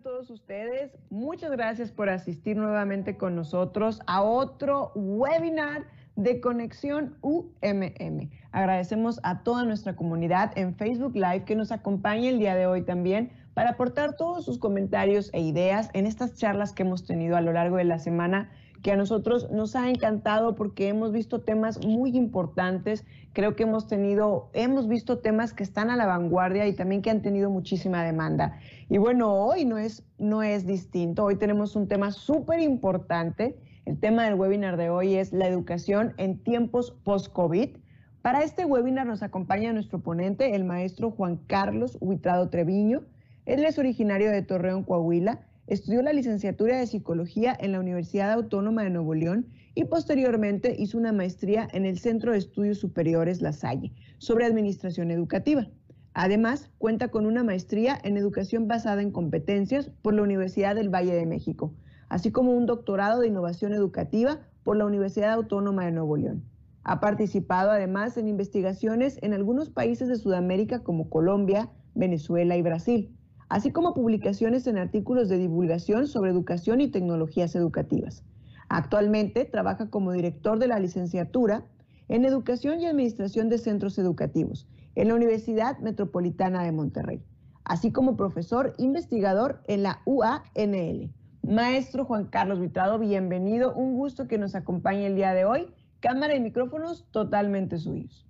todos ustedes? Muchas gracias por asistir nuevamente con nosotros a otro webinar de Conexión UMM. Agradecemos a toda nuestra comunidad en Facebook Live que nos acompaña el día de hoy también para aportar todos sus comentarios e ideas en estas charlas que hemos tenido a lo largo de la semana que a nosotros nos ha encantado porque hemos visto temas muy importantes. Creo que hemos tenido, hemos visto temas que están a la vanguardia y también que han tenido muchísima demanda. Y bueno, hoy no es, no es distinto. Hoy tenemos un tema súper importante. El tema del webinar de hoy es la educación en tiempos post-COVID. Para este webinar nos acompaña nuestro ponente, el maestro Juan Carlos Huitrado Treviño. Él es originario de Torreón, Coahuila Estudió la licenciatura de Psicología en la Universidad Autónoma de Nuevo León y posteriormente hizo una maestría en el Centro de Estudios Superiores La Salle sobre Administración Educativa. Además, cuenta con una maestría en Educación basada en competencias por la Universidad del Valle de México, así como un doctorado de Innovación Educativa por la Universidad Autónoma de Nuevo León. Ha participado además en investigaciones en algunos países de Sudamérica como Colombia, Venezuela y Brasil así como publicaciones en artículos de divulgación sobre educación y tecnologías educativas. Actualmente trabaja como director de la licenciatura en Educación y Administración de Centros Educativos en la Universidad Metropolitana de Monterrey, así como profesor investigador en la UANL. Maestro Juan Carlos Vitrado, bienvenido. Un gusto que nos acompañe el día de hoy. Cámara y micrófonos totalmente suyos.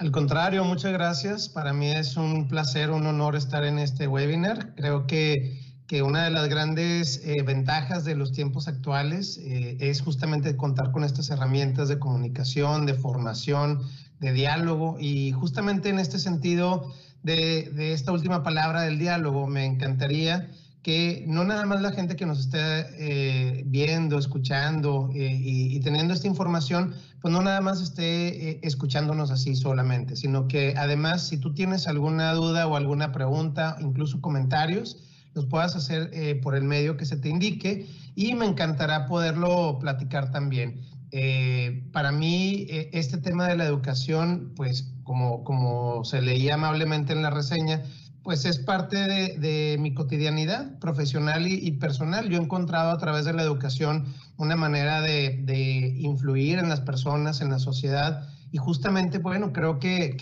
Al contrario, muchas gracias. Para mí es un placer, un honor estar en este webinar. Creo que, que una de las grandes eh, ventajas de los tiempos actuales eh, es justamente contar con estas herramientas de comunicación, de formación, de diálogo y justamente en este sentido de, de esta última palabra del diálogo me encantaría que no nada más la gente que nos esté eh, viendo, escuchando eh, y, teniendo esta información, pues no nada más esté eh, escuchándonos así solamente, sino que además si tú tienes alguna duda o alguna pregunta, incluso comentarios, los puedas hacer por el medio que se te indique y me encantará poderlo platicar también. para mí, este tema de la educación, pues como, como se leía amablemente en la reseña, pues es parte de, mi cotidianidad profesional y, personal. Yo he encontrado a través de la educación una manera de, influir en las personas, en la sociedad. Y justamente, bueno, creo que,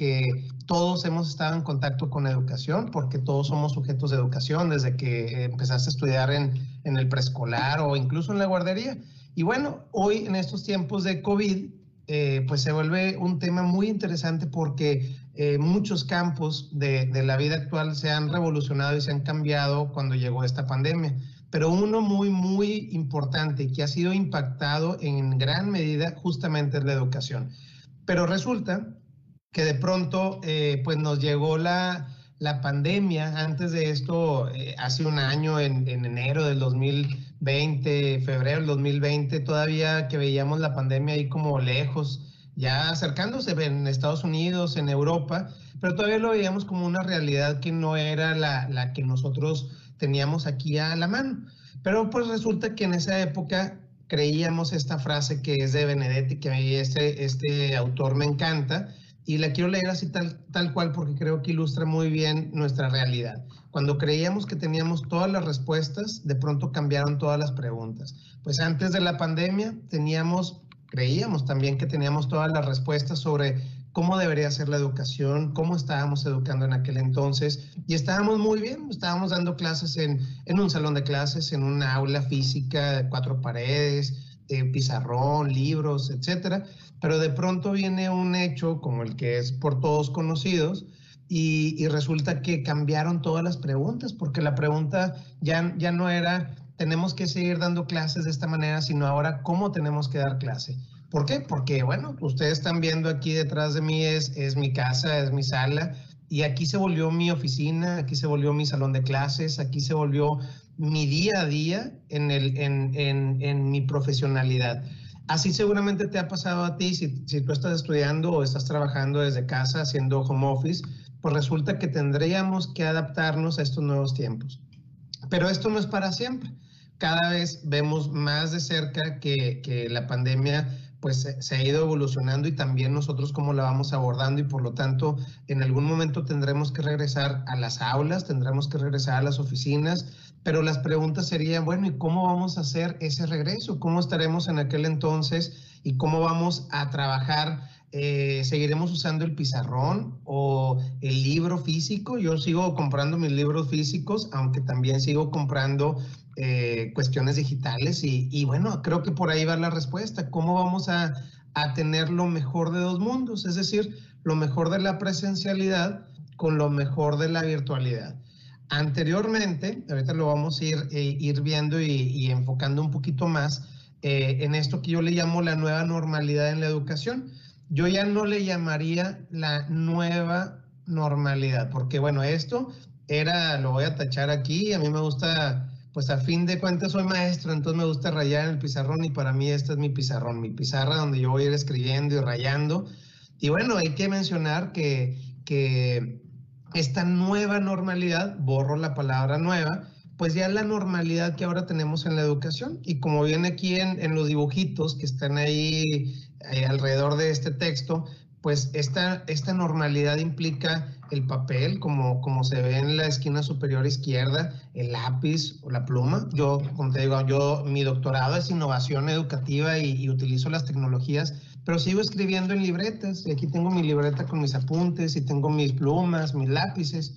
todos hemos estado en contacto con la educación, porque todos somos sujetos de educación desde que empezaste a estudiar en, el preescolar o incluso en la guardería. Y bueno, hoy en estos tiempos de COVID, eh, pues se vuelve un tema muy interesante porque eh, muchos campos de, la vida actual se han revolucionado y se han cambiado cuando llegó esta pandemia. Pero uno muy, muy importante que ha sido impactado en gran medida justamente es la educación. Pero resulta que de pronto eh, pues nos llegó la, la pandemia. Antes de esto, hace un año, en, en enero del 2000 20, febrero del 2020, todavía que veíamos la pandemia ahí como lejos, ya acercándose en Estados Unidos, en Europa, pero todavía lo veíamos como una realidad que no era la, que nosotros teníamos aquí a la mano. Pero pues resulta que en esa época creíamos esta frase que es de Benedetti, que este, este autor me encanta, y la quiero leer así tal, tal cual porque creo que ilustra muy bien nuestra realidad. Cuando creíamos que teníamos todas las respuestas, de pronto cambiaron todas las preguntas. Pues antes de la pandemia teníamos, creíamos también que teníamos todas las respuestas sobre cómo debería ser la educación, cómo estábamos educando en aquel entonces. Y estábamos muy bien, estábamos dando clases en, en un salón de clases, en una aula física de cuatro paredes, pizarrón, libros, etcétera, pero de pronto viene un hecho como el que es por todos conocidos y, resulta que cambiaron todas las preguntas, porque la pregunta ya, ya no era tenemos que seguir dando clases de esta manera, sino ahora cómo tenemos que dar clase. ¿Por qué? Porque, bueno, ustedes están viendo aquí detrás de mí es, es mi casa, es mi sala, y aquí se volvió mi oficina, aquí se volvió mi salón de clases, aquí se volvió mi día a día en, el, en, en, en mi profesionalidad. Así seguramente te ha pasado a ti si, si, tú estás estudiando o estás trabajando desde casa haciendo home office, pues resulta que tendríamos que adaptarnos a estos nuevos tiempos. Pero esto no es para siempre. Cada vez vemos más de cerca que, que la pandemia pues se ha ido evolucionando y también nosotros cómo la vamos abordando y por lo tanto en algún momento tendremos que regresar a las aulas, tendremos que regresar a las oficinas, pero las preguntas serían, bueno, ¿y cómo vamos a hacer ese regreso? ¿Cómo estaremos en aquel entonces? ¿Y cómo vamos a trabajar? Eh, ¿Seguiremos usando el pizarrón o el libro físico? Yo sigo comprando mis libros físicos, aunque también sigo comprando eh, cuestiones digitales y, y, bueno, creo que por ahí va la respuesta. ¿Cómo vamos a, tener lo mejor de dos mundos? Es decir, lo mejor de la presencialidad con lo mejor de la virtualidad. Anteriormente, ahorita lo vamos a ir, eh, viendo y, enfocando un poquito más eh, en esto que yo le llamo la nueva normalidad en la educación. Yo ya no le llamaría la nueva normalidad, porque bueno, esto era, lo voy a tachar aquí, a mí me gusta, pues a fin de cuentas soy maestro, entonces me gusta rayar en el pizarrón y para mí este es mi pizarrón, mi pizarra donde yo voy a ir escribiendo y rayando. Y bueno, hay que mencionar que, que esta nueva normalidad, borro la palabra nueva, pues ya es la normalidad que ahora tenemos en la educación. Y como viene aquí en, los dibujitos que están ahí eh, alrededor de este texto, pues esta, esta normalidad implica el papel, como, como se ve en la esquina superior izquierda, el lápiz o la pluma. Yo, como te digo, yo, mi doctorado es innovación educativa y, y utilizo las tecnologías pero sigo escribiendo en libretas y aquí tengo mi libreta con mis apuntes y tengo mis plumas, mis lápices,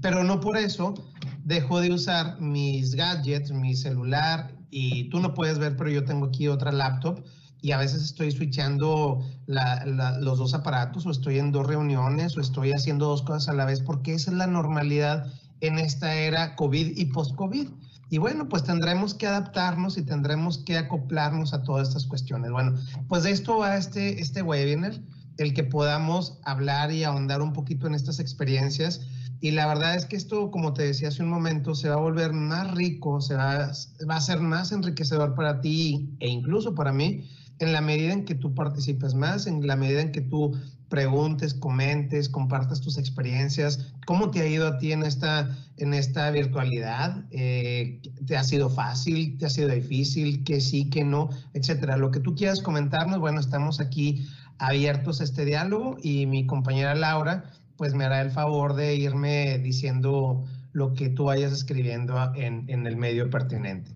pero no por eso dejo de usar mis gadgets, mi celular y tú no puedes ver, pero yo tengo aquí otra laptop y a veces estoy switchando los dos aparatos o estoy en dos reuniones o estoy haciendo dos cosas a la vez porque esa es la normalidad en esta era COVID y post-COVID. Y bueno, pues tendremos que adaptarnos y tendremos que acoplarnos a todas estas cuestiones. Bueno, pues de esto va este, este webinar, el que podamos hablar y ahondar un poquito en estas experiencias. Y la verdad es que esto, como te decía hace un momento, se va a volver más rico, se va, va a ser más enriquecedor para ti e incluso para mí, en la medida en que tú participes más, en la medida en que tú preguntes, comentes, compartas tus experiencias, cómo te ha ido a ti en esta, en esta virtualidad, eh, te ha sido fácil, te ha sido difícil, que sí, que no, etcétera. Lo que tú quieras comentarnos, bueno, estamos aquí abiertos a este diálogo y mi compañera Laura, pues me hará el favor de irme diciendo lo que tú vayas escribiendo en, en el medio pertinente.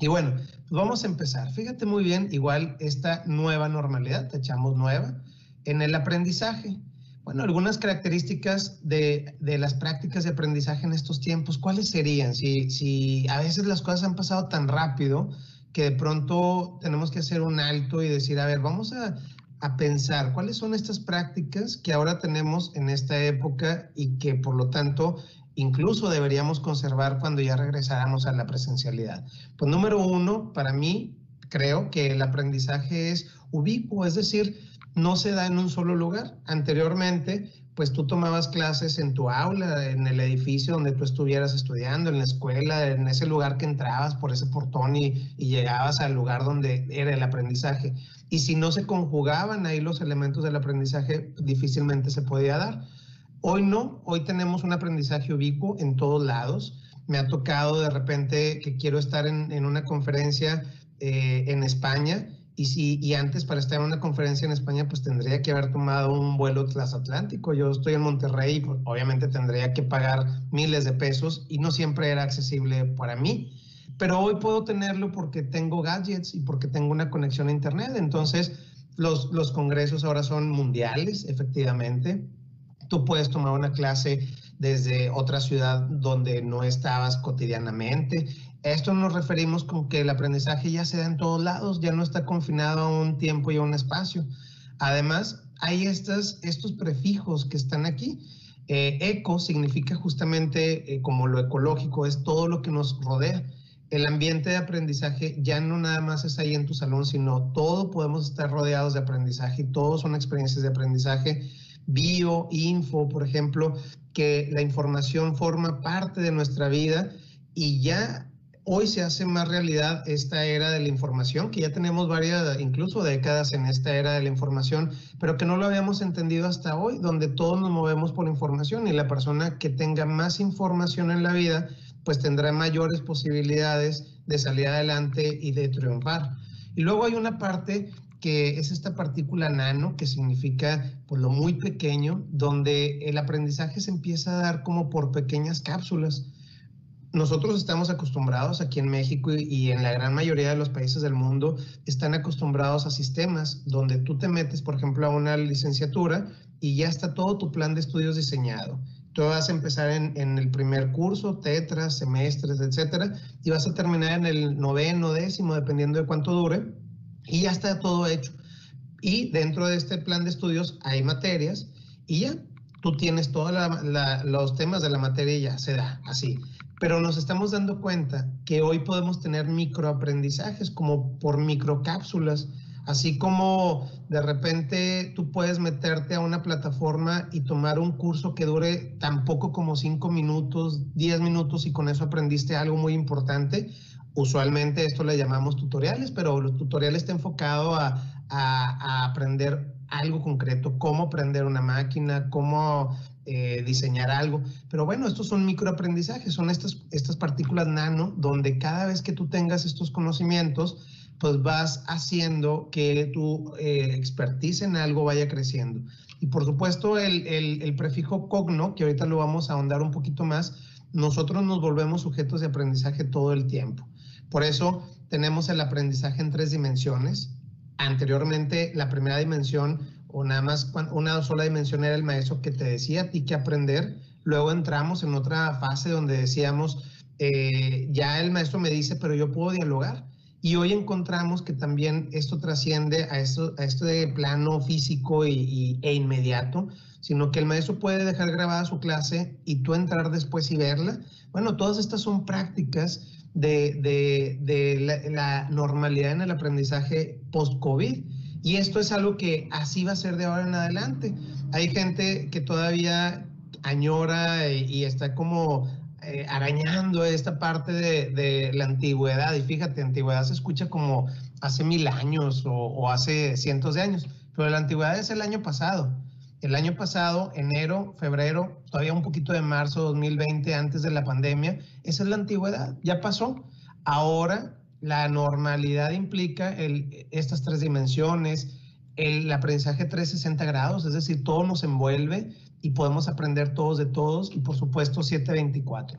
Y bueno, vamos a empezar. Fíjate muy bien, igual esta nueva normalidad, te echamos nueva en el aprendizaje. Bueno, algunas características de, las prácticas de aprendizaje en estos tiempos, ¿cuáles serían? Si, si a veces las cosas han pasado tan rápido que de pronto tenemos que hacer un alto y decir, a ver, vamos a, a pensar cuáles son estas prácticas que ahora tenemos en esta época y que por lo tanto incluso deberíamos conservar cuando ya regresáramos a la presencialidad. Pues número uno, para mí, creo que el aprendizaje es ubicuo, es decir, no se da en un solo lugar. Anteriormente, pues tú tomabas clases en tu aula, en el edificio donde tú estuvieras estudiando, en la escuela, en ese lugar que entrabas por ese portón y, llegabas al lugar donde era el aprendizaje. Y si no se conjugaban ahí los elementos del aprendizaje, difícilmente se podía dar. Hoy no, hoy tenemos un aprendizaje ubicuo en todos lados. Me ha tocado de repente que quiero estar en, una conferencia eh, en España y, si, y antes para estar en una conferencia en España, pues tendría que haber tomado un vuelo transatlántico. Yo estoy en Monterrey, pues, obviamente tendría que pagar miles de pesos y no siempre era accesible para mí. Pero hoy puedo tenerlo porque tengo gadgets y porque tengo una conexión a Internet. Entonces, los, los congresos ahora son mundiales, efectivamente. Tú puedes tomar una clase desde otra ciudad donde no estabas cotidianamente esto nos referimos con que el aprendizaje ya se da en todos lados, ya no está confinado a un tiempo y a un espacio. Además, hay estas, estos prefijos que están aquí. Eh, eco significa justamente eh, como lo ecológico, es todo lo que nos rodea. El ambiente de aprendizaje ya no nada más es ahí en tu salón, sino todo podemos estar rodeados de aprendizaje, todos son experiencias de aprendizaje. Bio, info, por ejemplo, que la información forma parte de nuestra vida y ya hoy se hace más realidad esta era de la información, que ya tenemos varias, incluso décadas en esta era de la información, pero que no lo habíamos entendido hasta hoy, donde todos nos movemos por información y la persona que tenga más información en la vida, pues tendrá mayores posibilidades de salir adelante y de triunfar. Y luego hay una parte que es esta partícula nano, que significa pues, lo muy pequeño, donde el aprendizaje se empieza a dar como por pequeñas cápsulas nosotros estamos acostumbrados aquí en México y, en la gran mayoría de los países del mundo están acostumbrados a sistemas donde tú te metes, por ejemplo, a una licenciatura y ya está todo tu plan de estudios diseñado. Tú vas a empezar en, en el primer curso, tetras, semestres, etcétera, y vas a terminar en el noveno, décimo, dependiendo de cuánto dure, y ya está todo hecho. Y dentro de este plan de estudios hay materias y ya tú tienes todos los temas de la materia y ya se da así pero nos estamos dando cuenta que hoy podemos tener microaprendizajes como por microcápsulas, así como de repente tú puedes meterte a una plataforma y tomar un curso que dure tan poco como cinco minutos, diez minutos y con eso aprendiste algo muy importante. Usualmente esto le llamamos tutoriales, pero los tutoriales está enfocado a, a aprender algo concreto, cómo aprender una máquina, cómo eh, diseñar algo. Pero bueno, estos son microaprendizajes, son estas, estas partículas nano donde cada vez que tú tengas estos conocimientos, pues vas haciendo que tu eh, expertise en algo vaya creciendo. Y por supuesto, el, el, el prefijo cogno, que ahorita lo vamos a ahondar un poquito más, nosotros nos volvemos sujetos de aprendizaje todo el tiempo. Por eso tenemos el aprendizaje en tres dimensiones. Anteriormente, la primera dimensión o nada más una sola dimensión era el maestro que te decía a ti que aprender. Luego entramos en otra fase donde decíamos, eh, ya el maestro me dice, pero yo puedo dialogar. Y hoy encontramos que también esto trasciende a esto, a esto de plano físico y, e inmediato, sino que el maestro puede dejar grabada su clase y tú entrar después y verla. Bueno, todas estas son prácticas de, de, de la, normalidad en el aprendizaje post-COVID y esto es algo que así va a ser de ahora en adelante. Hay gente que todavía añora y, está como eh, arañando esta parte de, la antigüedad. Y fíjate, antigüedad se escucha como hace mil años o hace cientos de años, pero la antigüedad es el año pasado. El año pasado, enero, febrero, todavía un poquito de marzo 2020, antes de la pandemia, esa es la antigüedad, ya pasó. Ahora la normalidad implica estas tres dimensiones, el aprendizaje 360 grados, es decir, todo nos envuelve y podemos aprender todos de todos y por supuesto 724.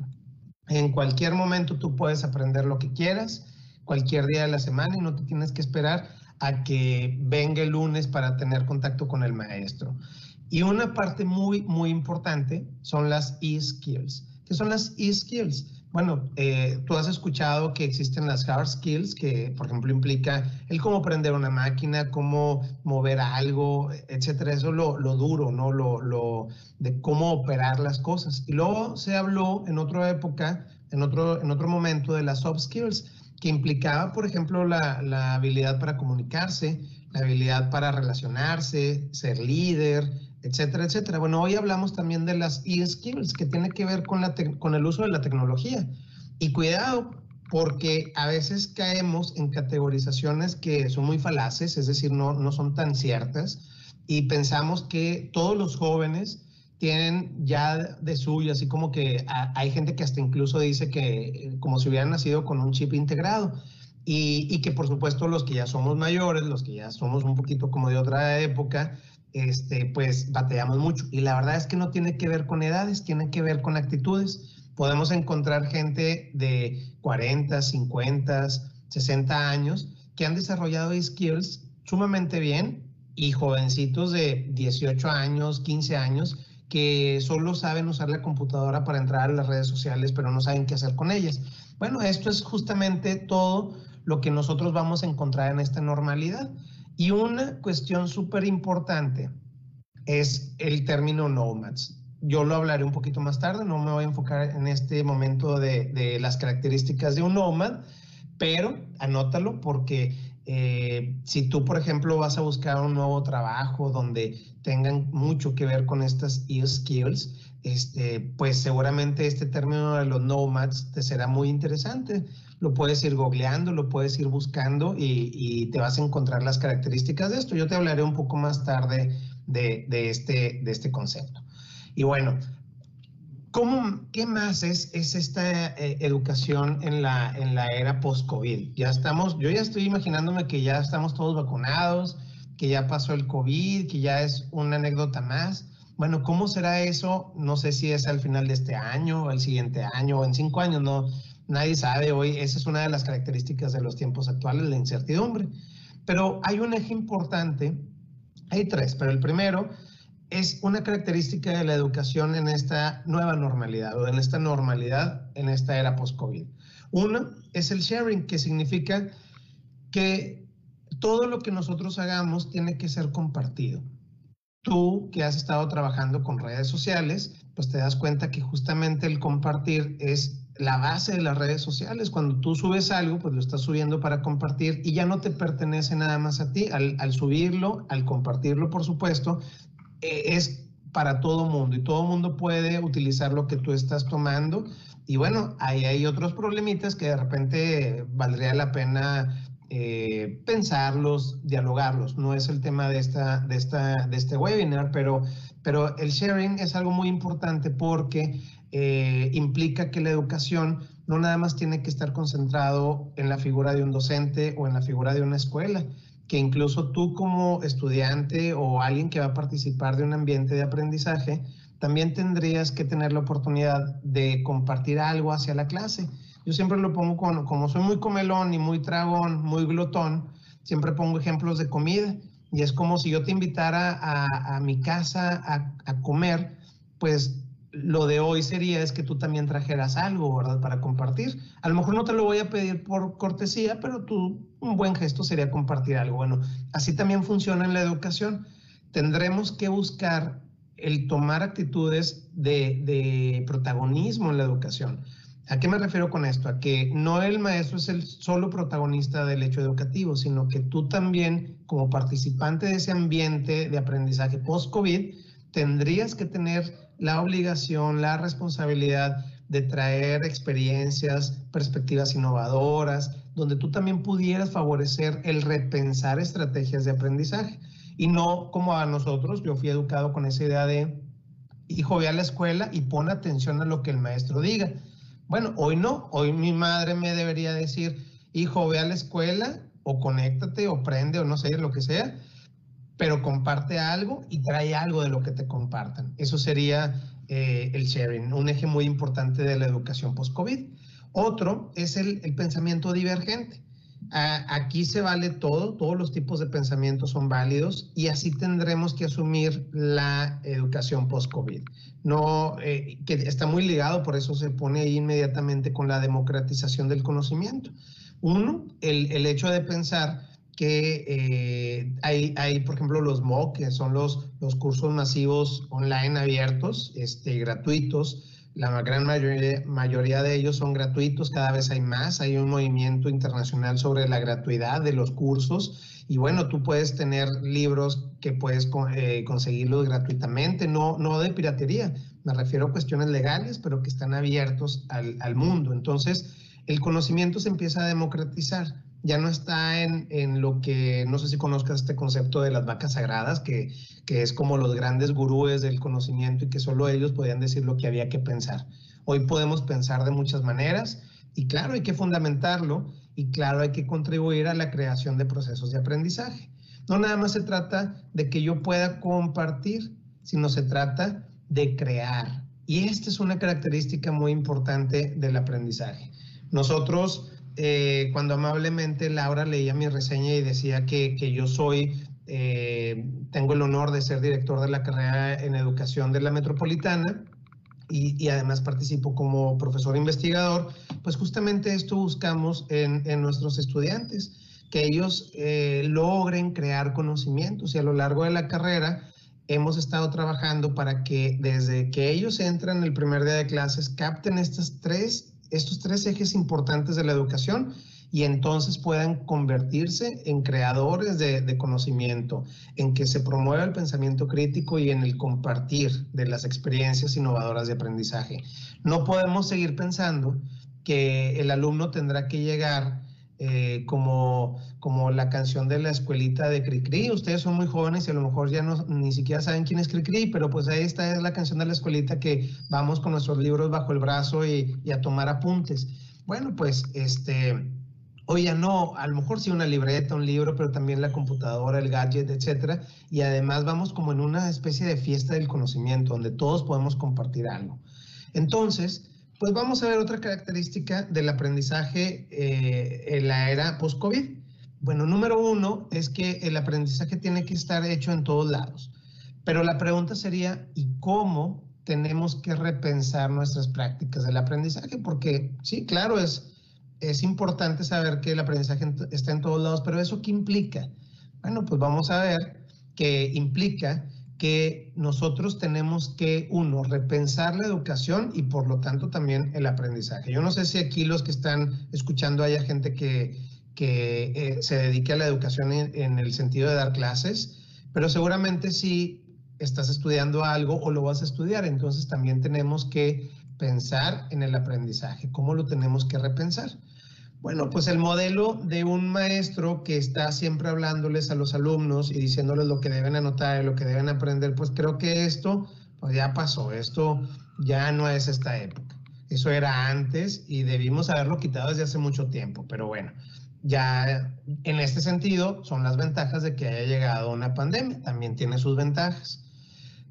En cualquier momento tú puedes aprender lo que quieras, cualquier día de la semana y no te tienes que esperar a que venga el lunes para tener contacto con el maestro. Y una parte muy, muy importante son las e-skills. ¿Qué son las e-skills? Bueno, eh, tú has escuchado que existen las hard skills, que por ejemplo implica el cómo aprender una máquina, cómo mover algo, etcétera. Eso lo, lo duro, ¿no? Lo, lo, de cómo operar las cosas. Y luego se habló en otra época, en otro, en otro momento, de las soft skills, que implicaba, por ejemplo, la, la habilidad para comunicarse, la habilidad para relacionarse, ser líder, etcétera, etcétera. Bueno, hoy hablamos también de las e-skills, que tiene que ver con, la con el uso de la tecnología. Y cuidado, porque a veces caemos en categorizaciones que son muy falaces, es decir, no, no son tan ciertas, y pensamos que todos los jóvenes tienen ya de suyo, así como que hay gente que hasta incluso dice que eh, como si hubieran nacido con un chip integrado. Y, y, que por supuesto los que ya somos mayores, los que ya somos un poquito como de otra época, este, pues batallamos mucho. Y la verdad es que no tiene que ver con edades, tiene que ver con actitudes. Podemos encontrar gente de 40, 50, 60 años que han desarrollado skills sumamente bien y jovencitos de 18 años, 15 años que solo saben usar la computadora para entrar a las redes sociales, pero no saben qué hacer con ellas. Bueno, esto es justamente todo lo que nosotros vamos a encontrar en esta normalidad. Y una cuestión súper importante es el término nomads. Yo lo hablaré un poquito más tarde, no me voy a enfocar en este momento de, las características de un nomad, pero anótalo porque eh, si tú, por ejemplo, vas a buscar un nuevo trabajo donde tengan mucho que ver con estas e-skills, este, pues seguramente este término de los nomads te será muy interesante lo puedes ir googleando, lo puedes ir buscando y, te vas a encontrar las características de esto. Yo te hablaré un poco más tarde de, este, de este concepto. Y bueno, ¿cómo, ¿qué más es, es esta eh, educación en la, en la era post-COVID? Ya estamos, yo ya estoy imaginándome que ya estamos todos vacunados, que ya pasó el COVID, que ya es una anécdota más. Bueno, ¿cómo será eso? No sé si es al final de este año, el siguiente año, o en cinco años, no, nadie sabe hoy. Esa es una de las características de los tiempos actuales, la incertidumbre. Pero hay un eje importante, hay tres, pero el primero es una característica de la educación en esta nueva normalidad o en esta normalidad en esta era post-COVID. Uno es el sharing, que significa que todo lo que nosotros hagamos tiene que ser compartido. Tú que has estado trabajando con redes sociales, pues te das cuenta que justamente el compartir es la base de las redes sociales. Cuando tú subes algo, pues lo estás subiendo para compartir y ya no te pertenece nada más a ti. Al, subirlo, al compartirlo, por supuesto, eh, es para todo mundo y todo mundo puede utilizar lo que tú estás tomando. Y bueno, ahí hay otros problemitas que de repente valdría la pena eh, pensarlos, dialogarlos. No es el tema de, esta, de, esta, de este webinar, pero, pero el sharing es algo muy importante porque eh, implica que la educación no nada más tiene que estar concentrado en la figura de un docente o en la figura de una escuela, que incluso tú como estudiante o alguien que va a participar de un ambiente de aprendizaje, también tendrías que tener la oportunidad de compartir algo hacia la clase. Yo siempre lo pongo como soy muy comelón y muy tragón, muy glotón, siempre pongo ejemplos de comida. Y es como si yo te invitara a, mi casa a comer, pues lo de hoy sería es que tú también trajeras algo, ¿verdad? Para compartir. A lo mejor no te lo voy a pedir por cortesía, pero tú, un buen gesto sería compartir algo. Bueno, así también funciona en la educación. Tendremos que buscar el tomar actitudes de, de protagonismo en la educación. ¿A qué me refiero con esto? A que no el maestro es el solo protagonista del hecho educativo, sino que tú también, como participante de ese ambiente de aprendizaje post-COVID, tendrías que tener la obligación, la responsabilidad de traer experiencias, perspectivas innovadoras, donde tú también pudieras favorecer el repensar estrategias de aprendizaje. Y no como a nosotros, yo fui educado con esa idea de, hijo, ve a la escuela y pon atención a lo que el maestro diga. Bueno, hoy no, hoy mi madre me debería decir, hijo, ve a la escuela o conéctate o prende o no sé, lo que sea, pero comparte algo y trae algo de lo que te compartan. Eso sería eh, el sharing, un eje muy importante de la educación post-COVID. Otro es el, pensamiento divergente. aquí se vale todo, todos los tipos de pensamientos son válidos y así tendremos que asumir la educación post-COVID. No, eh, que está muy ligado, por eso se pone ahí inmediatamente con la democratización del conocimiento. Uno, el, el hecho de pensar que eh, hay, hay, por ejemplo, los MOOC, que son los, los cursos masivos online abiertos, este, gratuitos. La gran mayoría, mayoría de ellos son gratuitos, cada vez hay más. Hay un movimiento internacional sobre la gratuidad de los cursos. Y bueno, tú puedes tener libros que puedes eh, conseguirlos gratuitamente, no, no de piratería. Me refiero a cuestiones legales, pero que están abiertos al, al mundo. Entonces, el conocimiento se empieza a democratizar ya no está en, en, lo que, no sé si conozcas este concepto de las vacas sagradas, que, que, es como los grandes gurúes del conocimiento y que solo ellos podían decir lo que había que pensar. Hoy podemos pensar de muchas maneras y claro, hay que fundamentarlo y claro, hay que contribuir a la creación de procesos de aprendizaje. No nada más se trata de que yo pueda compartir, sino se trata de crear. Y esta es una característica muy importante del aprendizaje. Nosotros eh, cuando amablemente Laura leía mi reseña y decía que, que yo soy, eh, tengo el honor de ser director de la carrera en educación de la metropolitana y, y además participo como profesor investigador, pues justamente esto buscamos en, en nuestros estudiantes, que ellos eh, logren crear conocimientos y a lo largo de la carrera hemos estado trabajando para que desde que ellos entran el primer día de clases capten estas tres estos tres ejes importantes de la educación y entonces puedan convertirse en creadores de, conocimiento, en que se promueva el pensamiento crítico y en el compartir de las experiencias innovadoras de aprendizaje. No podemos seguir pensando que el alumno tendrá que llegar eh, como, como la canción de la escuelita de Cricri. Ustedes son muy jóvenes y a lo mejor ya no, ni siquiera saben quién es Cricri, pero pues ahí está es la canción de la escuelita que vamos con nuestros libros bajo el brazo y, y a tomar apuntes. Bueno, pues este, Hoy ya no, a lo mejor sí una libreta, un libro, pero también la computadora, el gadget, etcétera. Y además vamos como en una especie de fiesta del conocimiento, donde todos podemos compartir algo. Entonces, pues vamos a ver otra característica del aprendizaje eh, en la era post-COVID. Bueno, número uno es que el aprendizaje tiene que estar hecho en todos lados. Pero la pregunta sería, ¿y cómo tenemos que repensar nuestras prácticas del aprendizaje? Porque sí, claro, es es importante saber que el aprendizaje está en todos lados, pero ¿eso qué implica? Bueno, pues vamos a ver que implica que nosotros tenemos que, uno, repensar la educación y por lo tanto también el aprendizaje. Yo no sé si aquí los que están escuchando haya gente que, que eh, se dedique a la educación en, en el sentido de dar clases, pero seguramente si estás estudiando algo o lo vas a estudiar, entonces también tenemos que pensar en el aprendizaje. ¿Cómo lo tenemos que repensar? Bueno, pues el modelo de un maestro que está siempre hablándoles a los alumnos y diciéndoles lo que deben anotar y lo que deben aprender, pues creo que esto pues ya pasó, esto ya no es esta época. Eso era antes y debimos haberlo quitado desde hace mucho tiempo, pero bueno, ya en este sentido son las ventajas de que haya llegado una pandemia, también tiene sus ventajas.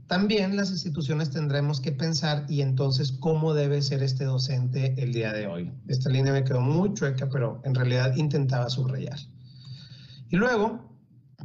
También las instituciones tendremos que pensar y entonces cómo debe ser este docente el día de hoy. Esta línea me quedó muy chueca, pero en realidad intentaba subrayar. Y luego,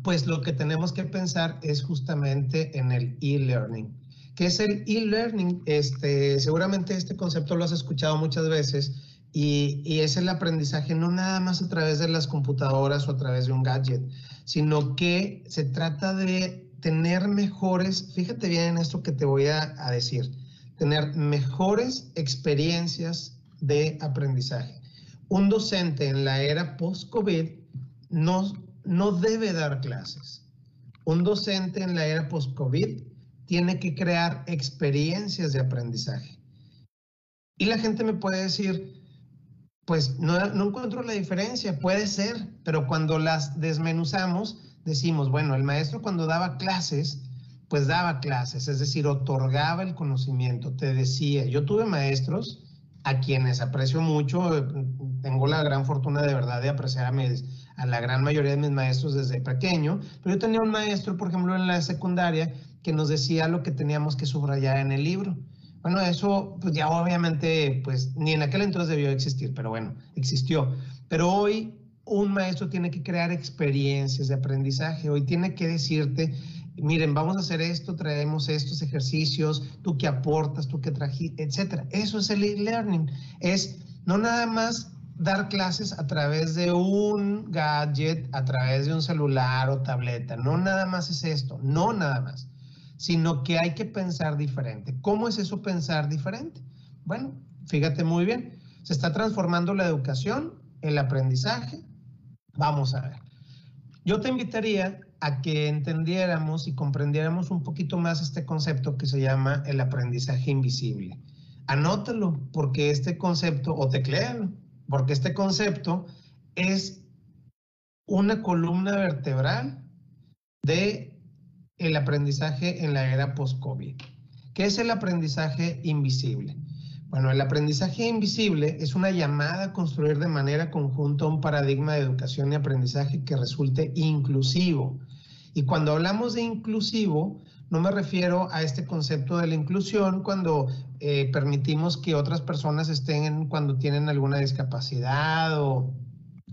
pues lo que tenemos que pensar es justamente en el e-learning. ¿Qué es el e-learning? Este, seguramente este concepto lo has escuchado muchas veces y, y, es el aprendizaje no nada más a través de las computadoras o a través de un gadget, sino que se trata de tener mejores, fíjate bien en esto que te voy a, decir, tener mejores experiencias de aprendizaje. Un docente en la era post-COVID no, no debe dar clases. Un docente en la era post-COVID tiene que crear experiencias de aprendizaje. Y la gente me puede decir, pues no, no encuentro la diferencia, puede ser, pero cuando las desmenuzamos, decimos, bueno, el maestro cuando daba clases, pues daba clases, es decir, otorgaba el conocimiento, te decía, yo tuve maestros a quienes aprecio mucho, tengo la gran fortuna de verdad de apreciar a, a la gran mayoría de mis maestros desde pequeño, pero yo tenía un maestro, por ejemplo, en la secundaria, que nos decía lo que teníamos que subrayar en el libro. Bueno, eso pues ya obviamente, pues ni en aquel entonces debió existir, pero bueno, existió. Pero hoy un maestro tiene que crear experiencias de aprendizaje. Hoy tiene que decirte, miren, vamos a hacer esto, traemos estos ejercicios, tú que aportas, tú que trajiste, etcétera. Eso es el e-learning. Es no nada más dar clases a través de un gadget, a través de un celular o tableta. No nada más es esto, no nada más, sino que hay que pensar diferente. ¿Cómo es eso pensar diferente? Bueno, fíjate muy bien, se está transformando la educación, el aprendizaje, Vamos a ver. Yo te invitaría a que entendiéramos y comprendiéramos un poquito más este concepto que se llama el aprendizaje invisible. Anótalo, porque este concepto, o tecléalo, porque este concepto es una columna vertebral de el aprendizaje en la era post-COVID. ¿Qué es el aprendizaje invisible? Bueno, el aprendizaje invisible es una llamada a construir de manera conjunta un paradigma de educación y aprendizaje que resulte inclusivo. Y cuando hablamos de inclusivo, no me refiero a este concepto de la inclusión cuando eh, permitimos que otras personas estén cuando tienen alguna discapacidad o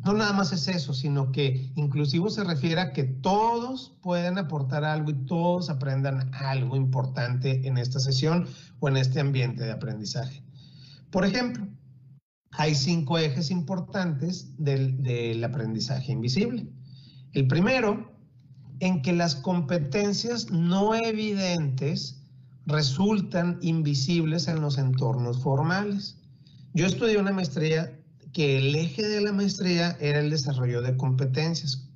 no nada más es eso, sino que inclusivo se refiere a que todos pueden aportar algo y todos aprendan algo importante en esta sesión o en este ambiente de aprendizaje. Por ejemplo, hay cinco ejes importantes del, aprendizaje invisible. El primero, en que las competencias no evidentes resultan invisibles en los entornos formales. Yo estudié una maestría que el eje de la maestría era el desarrollo de competencias.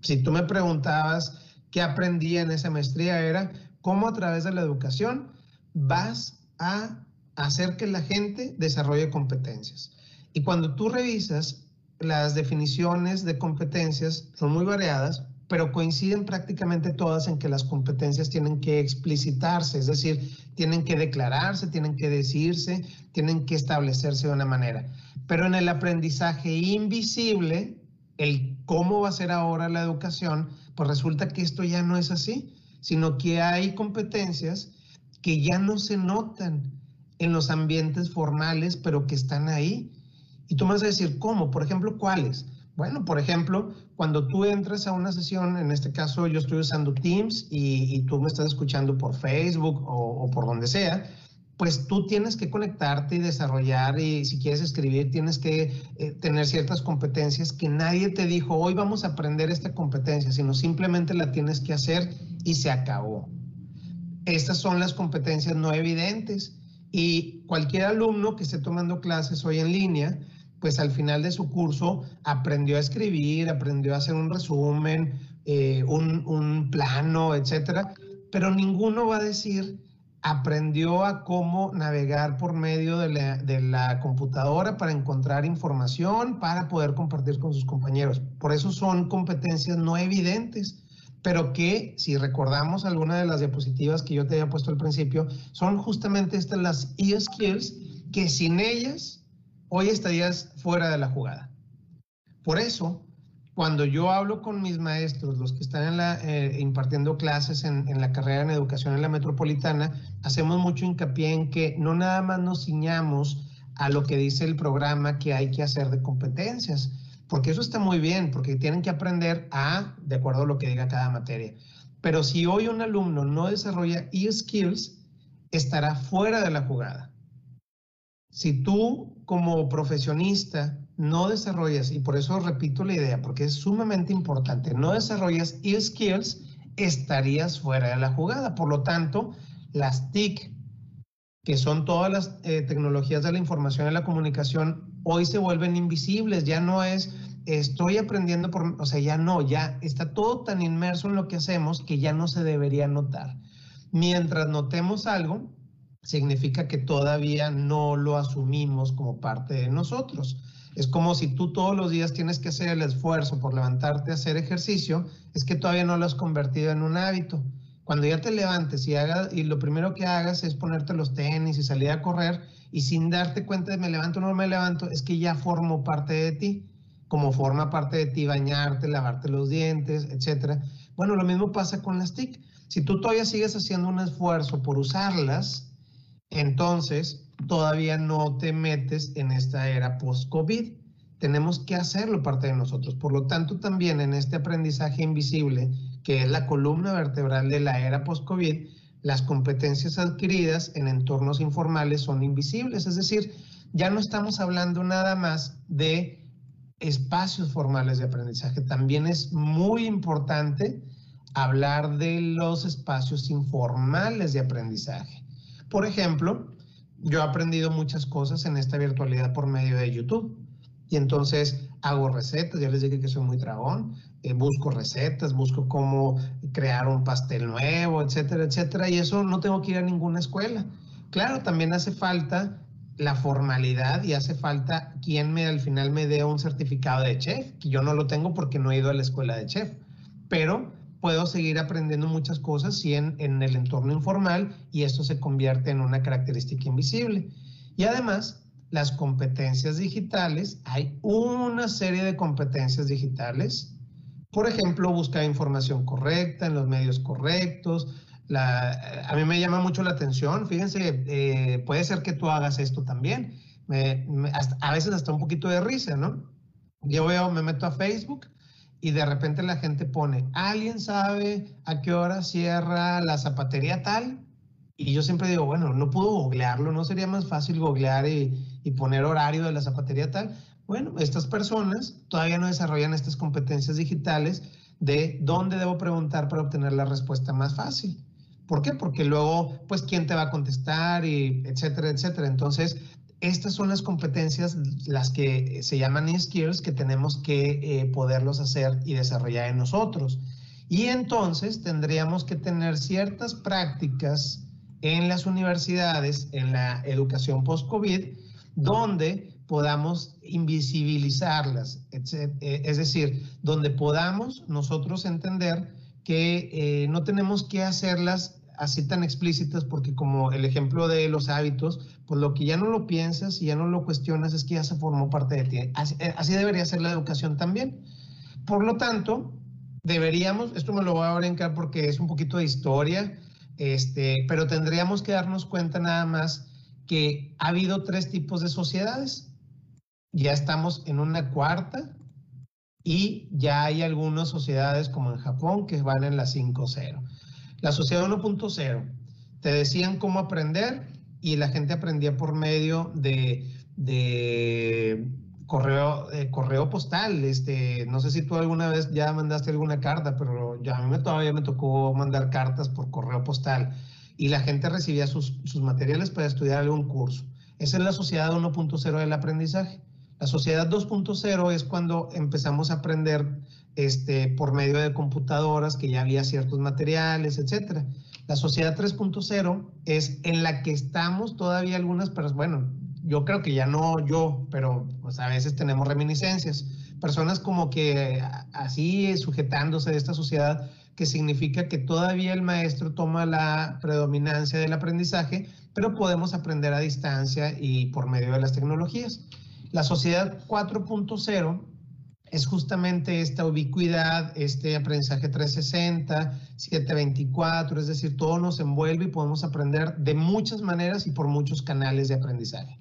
Si tú me preguntabas qué aprendí en esa maestría era cómo a través de la educación vas a hacer que la gente desarrolle competencias. Y cuando tú revisas las definiciones de competencias, son muy variadas, pero coinciden prácticamente todas en que las competencias tienen que explicitarse, es decir, tienen que declararse, tienen que decirse, tienen que establecerse de una manera. Pero en el aprendizaje invisible, el cómo va a ser ahora la educación, pues resulta que esto ya no es así, sino que hay competencias que ya no se notan en los ambientes formales, pero que están ahí. Y tú me vas a decir, ¿cómo? Por ejemplo, ¿cuáles? Bueno, por ejemplo, cuando tú entras a una sesión, en este caso yo estoy usando Teams y, tú me estás escuchando por Facebook o, por donde sea, pues tú tienes que conectarte y desarrollar y si quieres escribir tienes que eh, tener ciertas competencias que nadie te dijo, hoy vamos a aprender esta competencia, sino simplemente la tienes que hacer y se acabó. Estas son las competencias no evidentes y cualquier alumno que esté tomando clases hoy en línea, pues al final de su curso aprendió a escribir, aprendió a hacer un resumen, eh, un, plano, etcétera, pero ninguno va a decir aprendió a cómo navegar por medio de la, de la, computadora para encontrar información, para poder compartir con sus compañeros. Por eso son competencias no evidentes, pero que, si recordamos alguna de las diapositivas que yo te había puesto al principio, son justamente estas las e-skills que sin ellas hoy estarías fuera de la jugada. Por eso, cuando yo hablo con mis maestros, los que están eh, impartiendo clases en, en, la carrera en educación en la metropolitana, hacemos mucho hincapié en que no nada más nos ciñamos a lo que dice el programa que hay que hacer de competencias, porque eso está muy bien, porque tienen que aprender a, de acuerdo a lo que diga cada materia. Pero si hoy un alumno no desarrolla e-skills, estará fuera de la jugada. Si tú como profesionista no desarrollas, y por eso repito la idea, porque es sumamente importante, no desarrollas e-skills, estarías fuera de la jugada. Por lo tanto, las TIC, que son todas las eh, tecnologías de la información y la comunicación, hoy se vuelven invisibles, ya no es estoy aprendiendo por, o sea, ya no, ya está todo tan inmerso en lo que hacemos que ya no se debería notar. Mientras notemos algo, significa que todavía no lo asumimos como parte de nosotros. Es como si tú todos los días tienes que hacer el esfuerzo por levantarte a hacer ejercicio, es que todavía no lo has convertido en un hábito. Cuando ya te levantes y, hagas, y lo primero que hagas es ponerte los tenis y salir a correr y sin darte cuenta de me levanto o no me levanto, es que ya formo parte de ti, como forma parte de ti bañarte, lavarte los dientes, etc. Bueno, lo mismo pasa con las TIC. Si tú todavía sigues haciendo un esfuerzo por usarlas, entonces todavía no te metes en esta era post-COVID. Tenemos que hacerlo parte de nosotros. Por lo tanto, también en este aprendizaje invisible, que es la columna vertebral de la era post-COVID, las competencias adquiridas en entornos informales son invisibles. Es decir, ya no estamos hablando nada más de espacios formales de aprendizaje. También es muy importante hablar de los espacios informales de aprendizaje. Por ejemplo, yo he aprendido muchas cosas en esta virtualidad por medio de YouTube. Y entonces hago recetas, ya les dije que soy muy dragón, eh, busco recetas, busco cómo crear un pastel nuevo, etcétera, etcétera. Y eso no tengo que ir a ninguna escuela. Claro, también hace falta la formalidad y hace falta quien me al final me dé un certificado de chef, que yo no lo tengo porque no he ido a la escuela de chef. Pero puedo seguir aprendiendo muchas cosas si en, en el entorno informal y esto se convierte en una característica invisible. Y además, las competencias digitales, hay una serie de competencias digitales. Por ejemplo, buscar información correcta en los medios correctos. A mí me llama mucho la atención, fíjense, eh, puede ser que tú hagas esto también. a veces hasta un poquito de risa, ¿no? Yo veo, me meto a Facebook y de repente la gente pone, ¿alguien sabe a qué hora cierra la zapatería tal? Y yo siempre digo, bueno, no puedo googlearlo, ¿no sería más fácil googlear y poner horario de la zapatería tal? Bueno, estas personas todavía no desarrollan estas competencias digitales de dónde debo preguntar para obtener la respuesta más fácil. ¿Por qué? Porque luego, pues, ¿quién te va a contestar? Y etcétera, etcétera. Entonces, estas son las competencias, las que se llaman skills, que tenemos que eh, poderlos hacer y desarrollar en nosotros. Y entonces tendríamos que tener ciertas prácticas en las universidades, en la educación post-COVID, donde podamos invisibilizarlas, eh, es decir, donde podamos nosotros entender que eh, no tenemos que hacerlas así tan explícitas porque como el ejemplo de los hábitos, pues lo que ya no lo piensas y ya no lo cuestionas es que ya se formó parte de ti. Así, eh, así debería ser la educación también. Por lo tanto, deberíamos, esto me lo voy a brincar porque es un poquito de historia, este, pero tendríamos que darnos cuenta nada más que ha habido tres tipos de sociedades. Ya estamos en una cuarta y ya hay algunas sociedades como en Japón que van en la 5.0. La sociedad 1.0 te decían cómo aprender y la gente aprendía por medio de, de correo, eh, correo postal. Este, no sé si tú alguna vez ya mandaste alguna carta, pero ya a mí todavía me tocó mandar cartas por correo postal y la gente recibía sus, sus materiales para estudiar algún curso. Esa es la sociedad 1.0 del aprendizaje. La sociedad 2.0 es cuando empezamos a aprender este, por medio de computadoras, que ya había ciertos materiales, etc. La sociedad 3.0 es en la que estamos todavía algunas personas, bueno, yo creo que ya no yo, pero pues a veces tenemos reminiscencias. Personas como que así sujetándose de esta sociedad, que significa que todavía el maestro toma la predominancia del aprendizaje, pero podemos aprender a distancia y por medio de las tecnologías. La sociedad 4.0 es justamente esta ubicuidad, este aprendizaje 360, 724, es decir, todo nos envuelve y podemos aprender de muchas maneras y por muchos canales de aprendizaje.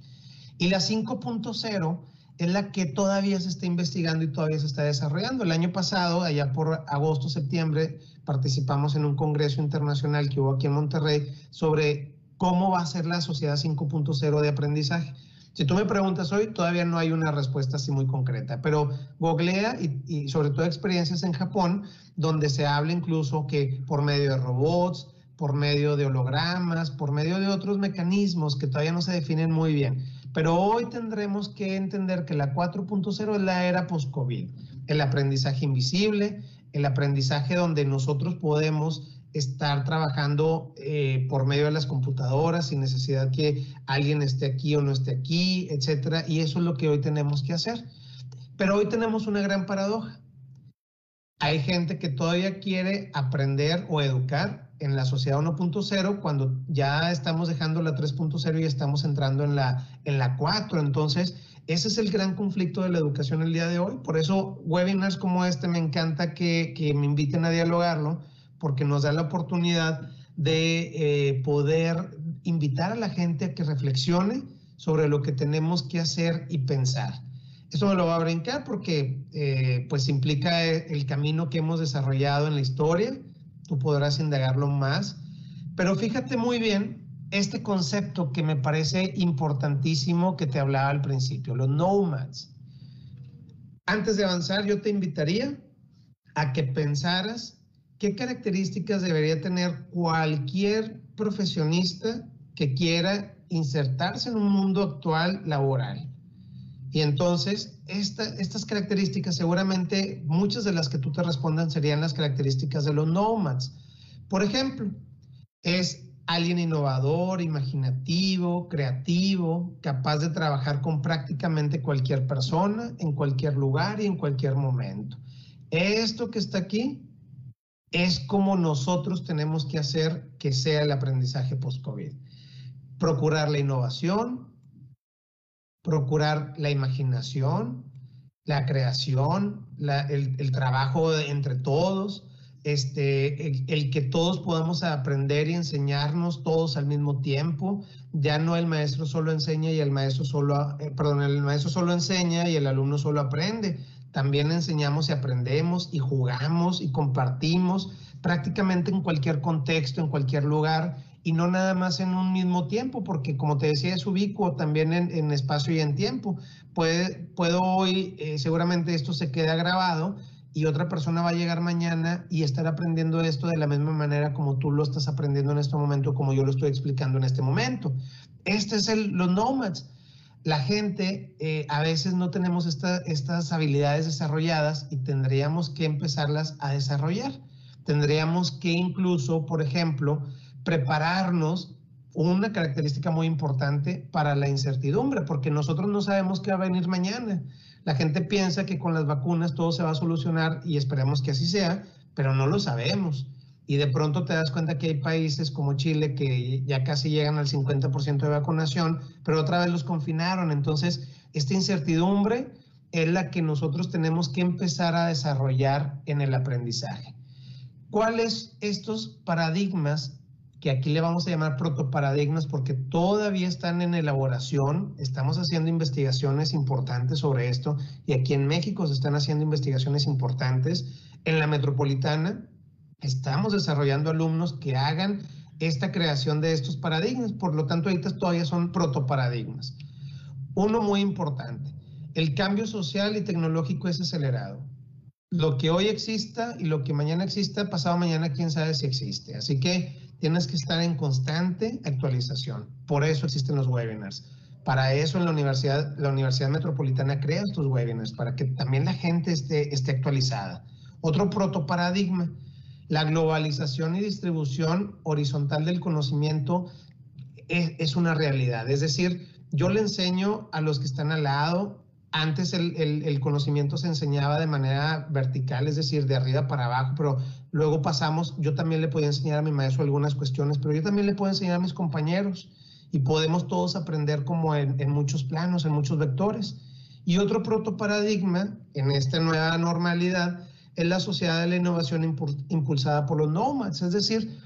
Y la 5.0 es la que todavía se está investigando y todavía se está desarrollando. El año pasado, allá por agosto, septiembre, participamos en un congreso internacional que hubo aquí en Monterrey sobre cómo va a ser la sociedad 5.0 de aprendizaje. Si tú me preguntas hoy, todavía no hay una respuesta así muy concreta, pero googlea y, sobre todo experiencias en Japón, donde se habla incluso que por medio de robots, por medio de hologramas, por medio de otros mecanismos que todavía no se definen muy bien, pero hoy tendremos que entender que la 4.0 es la era post-COVID, el aprendizaje invisible, el aprendizaje donde nosotros podemos estar trabajando eh, por medio de las computadoras sin necesidad que alguien esté aquí o no esté aquí, etcétera. Y eso es lo que hoy tenemos que hacer. Pero hoy tenemos una gran paradoja. Hay gente que todavía quiere aprender o educar en la sociedad 1.0 cuando ya estamos dejando la 3.0 y estamos entrando en la, en la 4. Entonces, ese es el gran conflicto de la educación el día de hoy. Por eso, webinars como este me encanta que, que me inviten a dialogarlo, porque nos da la oportunidad de eh, poder invitar a la gente a que reflexione sobre lo que tenemos que hacer y pensar. Eso me lo va a brincar porque eh, pues implica el camino que hemos desarrollado en la historia, tú podrás indagarlo más. Pero fíjate muy bien este concepto que me parece importantísimo que te hablaba al principio, los nomads. Antes de avanzar, yo te invitaría a que pensaras qué características debería tener cualquier profesionista que quiera insertarse en un mundo actual laboral. Y entonces, estas características, seguramente muchas de las que tú te respondan serían las características de los nomads. Por ejemplo, es alguien innovador, imaginativo, creativo, capaz de trabajar con prácticamente cualquier persona, en cualquier lugar y en cualquier momento. Esto que está aquí es como nosotros tenemos que hacer que sea el aprendizaje post-COVID. Procurar la innovación, procurar la imaginación, la creación, el, trabajo entre todos, este, el, que todos podamos aprender y enseñarnos todos al mismo tiempo. Ya no el maestro solo enseña y el maestro solo, eh, perdón, el maestro solo enseña y el alumno solo aprende. También enseñamos y aprendemos y jugamos y compartimos prácticamente en cualquier contexto, en cualquier lugar y no nada más en un mismo tiempo, porque como te decía, es ubicuo también en, espacio y en tiempo. Puedo hoy, eh, seguramente esto se queda grabado y otra persona va a llegar mañana y estar aprendiendo esto de la misma manera como tú lo estás aprendiendo en este momento, como yo lo estoy explicando en este momento. Este es el, los nomads. La gente eh, a veces no tenemos estas habilidades desarrolladas y tendríamos que empezarlas a desarrollar. Tendríamos que incluso, por ejemplo, prepararnos una característica muy importante para la incertidumbre, porque nosotros no sabemos qué va a venir mañana. La gente piensa que con las vacunas todo se va a solucionar y esperemos que así sea, pero no lo sabemos. Y de pronto te das cuenta que hay países como Chile que ya casi llegan al 50% de vacunación, pero otra vez los confinaron. Entonces, esta incertidumbre es la que nosotros tenemos que empezar a desarrollar en el aprendizaje. ¿Cuáles estos paradigmas que aquí le vamos a llamar protoparadigmas porque todavía están en elaboración, estamos haciendo investigaciones importantes sobre esto y aquí en México se están haciendo investigaciones importantes. En la metropolitana estamos desarrollando alumnos que hagan esta creación de estos paradigmas, por lo tanto ahorita todavía son protoparadigmas. Uno muy importante, el cambio social y tecnológico es acelerado. Lo que hoy exista y lo que mañana exista, pasado mañana, quién sabe si existe. Así que tienes que estar en constante actualización. Por eso existen los webinars. Para eso en la Universidad, la Universidad Metropolitana crea estos webinars, para que también la gente esté, esté actualizada. Otro protoparadigma, la globalización y distribución horizontal del conocimiento es, una realidad. Es decir, yo le enseño a los que están al lado, antes el, conocimiento se enseñaba de manera vertical, es decir, de arriba para abajo, pero luego pasamos, yo también le podía enseñar a mi maestro algunas cuestiones, pero yo también le puedo enseñar a mis compañeros y podemos todos aprender como en, muchos planos, en muchos vectores. Y otro protoparadigma en esta nueva normalidad es la sociedad de la innovación impulsada por los nomads, es decir,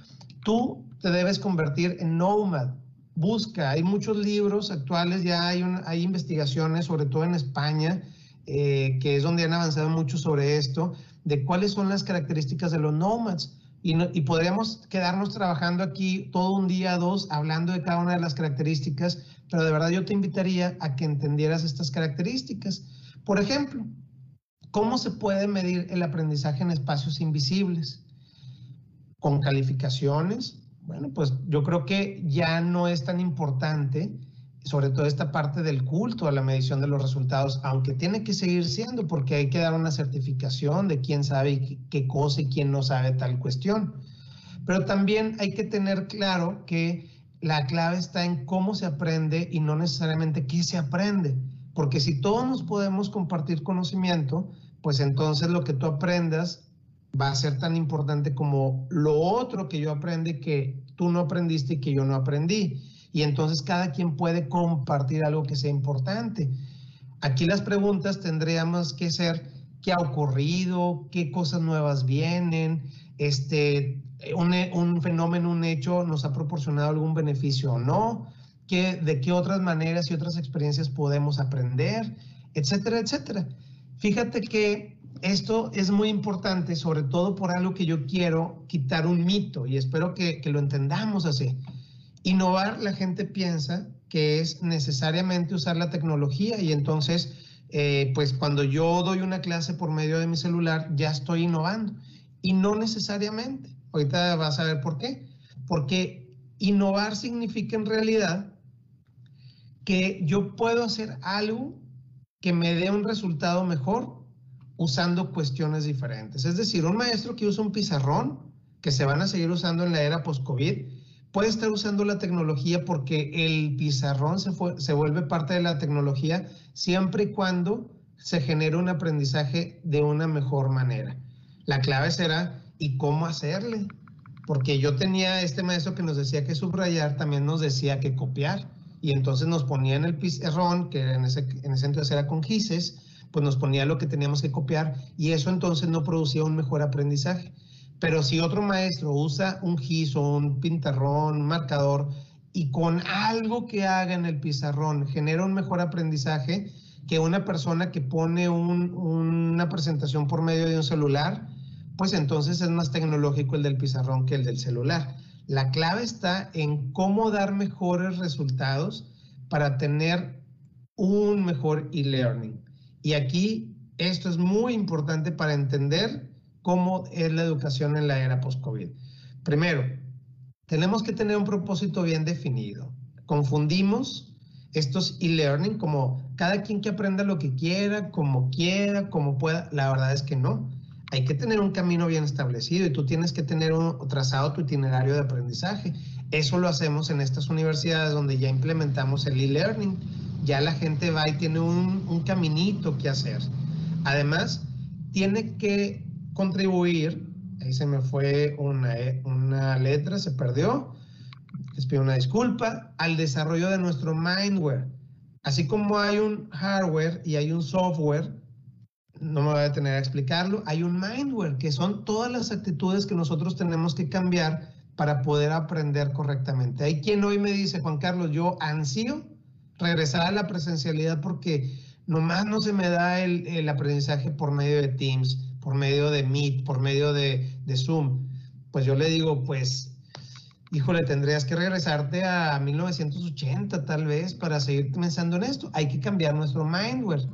tú te debes convertir en nomad, busca, hay muchos libros actuales, ya hay, hay investigaciones, sobre todo en España, eh, que es donde han avanzado mucho sobre esto, de cuáles son las características de los nomads. Y, y podríamos quedarnos trabajando aquí todo un día, dos, hablando de cada una de las características, pero de verdad yo te invitaría a que entendieras estas características. Por ejemplo, ¿cómo se puede medir el aprendizaje en espacios invisibles? Con calificaciones, bueno, pues yo creo que ya no es tan importante, sobre todo esta parte del culto a la medición de los resultados, aunque tiene que seguir siendo porque hay que dar una certificación de quién sabe qué cosa y quién no sabe tal cuestión. Pero también hay que tener claro que la clave está en cómo se aprende y no necesariamente qué se aprende. Porque si todos nos podemos compartir conocimiento, pues entonces lo que tú aprendas va a ser tan importante como lo otro que yo aprendí que tú no aprendiste y que yo no aprendí. Y entonces cada quien puede compartir algo que sea importante. Aquí las preguntas tendríamos que ser qué ha ocurrido, qué cosas nuevas vienen, este, un, un fenómeno, un hecho nos ha proporcionado algún beneficio o no, ¿Qué, de qué otras maneras y otras experiencias podemos aprender, etcétera, etcétera. Fíjate que esto es muy importante, sobre todo por algo que yo quiero quitar un mito y espero que, lo entendamos así. Innovar, la gente piensa que es necesariamente usar la tecnología y entonces, eh, pues cuando yo doy una clase por medio de mi celular, ya estoy innovando. Y no necesariamente. Ahorita vas a ver por qué. Porque innovar significa en realidad que yo puedo hacer algo que me dé un resultado mejor usando cuestiones diferentes. Es decir, un maestro que usa un pizarrón, que se van a seguir usando en la era post-COVID, puede estar usando la tecnología porque el pizarrón se, se vuelve parte de la tecnología siempre y cuando se genere un aprendizaje de una mejor manera. La clave será, ¿y cómo hacerle? Porque yo tenía este maestro que nos decía que subrayar, también nos decía que copiar. Y entonces nos ponía en el pizarrón, que en ese, en ese entonces era con gises, pues nos ponía lo que teníamos que copiar y eso entonces no producía un mejor aprendizaje. Pero si otro maestro usa un GIS o un pintarrón, un marcador, y con algo que haga en el pizarrón genera un mejor aprendizaje que una persona que pone una presentación por medio de un celular, pues entonces es más tecnológico el del pizarrón que el del celular. La clave está en cómo dar mejores resultados para tener un mejor e-learning. Y aquí esto es muy importante para entender cómo es la educación en la era post-COVID. Primero, tenemos que tener un propósito bien definido. Confundimos estos e-learning como cada quien que aprenda lo que quiera, como quiera, como pueda. La verdad es que no. Hay que tener un camino bien establecido y tú tienes que tener un, trazado tu itinerario de aprendizaje. Eso lo hacemos en estas universidades donde ya implementamos el e-learning. Ya la gente va y tiene un, un caminito que hacer. Además, tiene que contribuir, ahí se me fue una, eh, una letra, se perdió, les pido una disculpa, al desarrollo de nuestro mindware. Así como hay un hardware y hay un software, no me voy a detener a explicarlo, hay un mindware, que son todas las actitudes que nosotros tenemos que cambiar para poder aprender correctamente. Hay quien hoy me dice, Juan Carlos, yo ansío regresar a la presencialidad porque nomás no se me da el, el aprendizaje por medio de Teams, por medio de Meet, por medio de, de Zoom. Pues yo le digo, pues híjole, tendrías que regresarte a 1980 tal vez para seguir pensando en esto. Hay que cambiar nuestro mindware,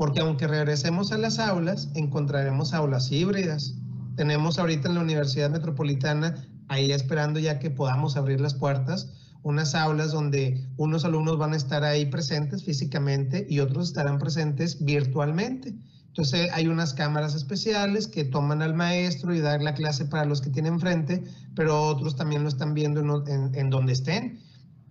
porque aunque regresemos a las aulas, encontraremos aulas híbridas. Tenemos ahorita en la Universidad Metropolitana, ahí esperando ya que podamos abrir las puertas, unas aulas donde unos alumnos van a estar ahí presentes físicamente y otros estarán presentes virtualmente. Entonces hay unas cámaras especiales que toman al maestro y dan la clase para los que tienen frente, pero otros también lo están viendo en, donde estén.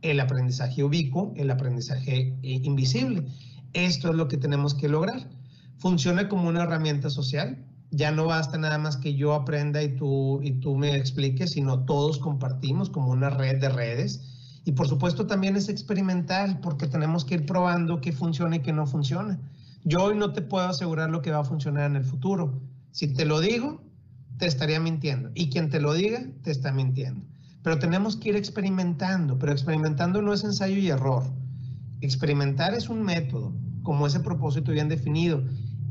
El aprendizaje ubicuo, el aprendizaje eh, invisible. Esto es lo que tenemos que lograr. Funciona como una herramienta social. Ya no basta nada más que yo aprenda y tú, y tú me expliques, sino todos compartimos como una red de redes. Y por supuesto también es experimental porque tenemos que ir probando qué funciona y qué no funciona. Yo hoy no te puedo asegurar lo que va a funcionar en el futuro. Si te lo digo, te estaría mintiendo. Y quien te lo diga, te está mintiendo. Pero tenemos que ir experimentando, pero experimentando no es ensayo y error. Experimentar es un método, como ese propósito bien definido.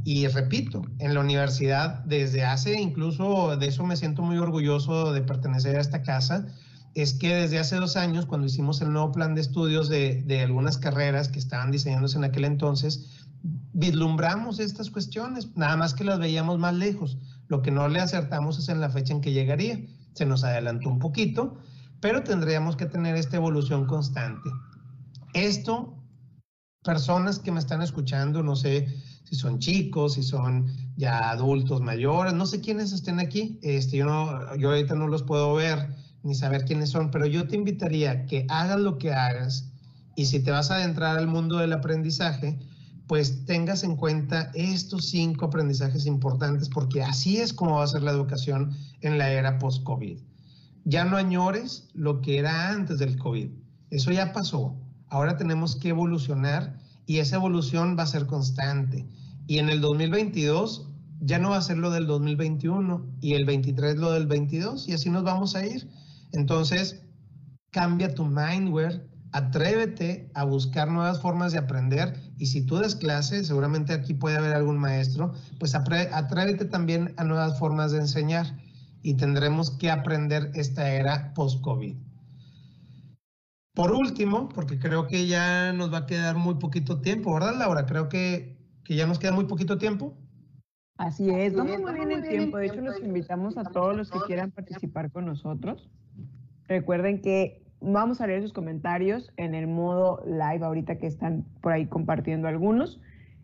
Y repito, en la universidad, desde hace incluso, de eso me siento muy orgulloso de pertenecer a esta casa, es que desde hace dos años, cuando hicimos el nuevo plan de estudios de, de algunas carreras que estaban diseñándose en aquel entonces, vislumbramos estas cuestiones, nada más que las veíamos más lejos. Lo que no le acertamos es en la fecha en que llegaría. Se nos adelantó un poquito, pero tendríamos que tener esta evolución constante. Esto, personas que me están escuchando, no sé si son chicos, si son ya adultos mayores, no sé quiénes estén aquí, este, yo, no, yo ahorita no los puedo ver ni saber quiénes son, pero yo te invitaría que hagas lo que hagas y si te vas a adentrar al mundo del aprendizaje, pues tengas en cuenta estos cinco aprendizajes importantes, porque así es como va a ser la educación en la era post-COVID. Ya no añores lo que era antes del COVID. Eso ya pasó. Ahora tenemos que evolucionar y esa evolución va a ser constante. Y en el 2022 ya no va a ser lo del 2021 y el 23 lo del 22 y así nos vamos a ir. Entonces, cambia tu mindware, atrévete a buscar nuevas formas de aprender y si tú das clases, seguramente aquí puede haber algún maestro, pues atrévete también a nuevas formas de enseñar y tendremos que aprender esta era post-COVID. Por último, porque creo que ya nos va a quedar muy poquito tiempo, ¿verdad Laura? Creo que, que ya nos queda muy poquito tiempo. Así es, vamos muy bien el tiempo. De hecho, los invitamos a todos los que quieran participar con nosotros. Recuerden que Vamos a leer sus comentarios en el modo live ahorita que están por ahí compartiendo algunos.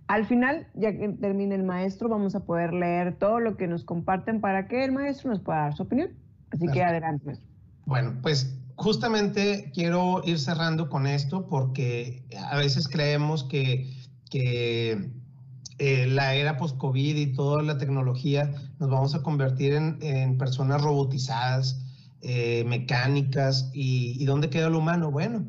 Al final, ya que termine el maestro, vamos a poder leer todo lo que nos comparten para que el maestro nos pueda dar su opinión. Así que adelante, maestro. Bueno, pues justamente quiero ir cerrando con esto porque a veces creemos que, que eh, la era post-COVID y toda la tecnología nos vamos a convertir en, en personas robotizadas eh, mecánicas y, dónde queda lo humano. Bueno,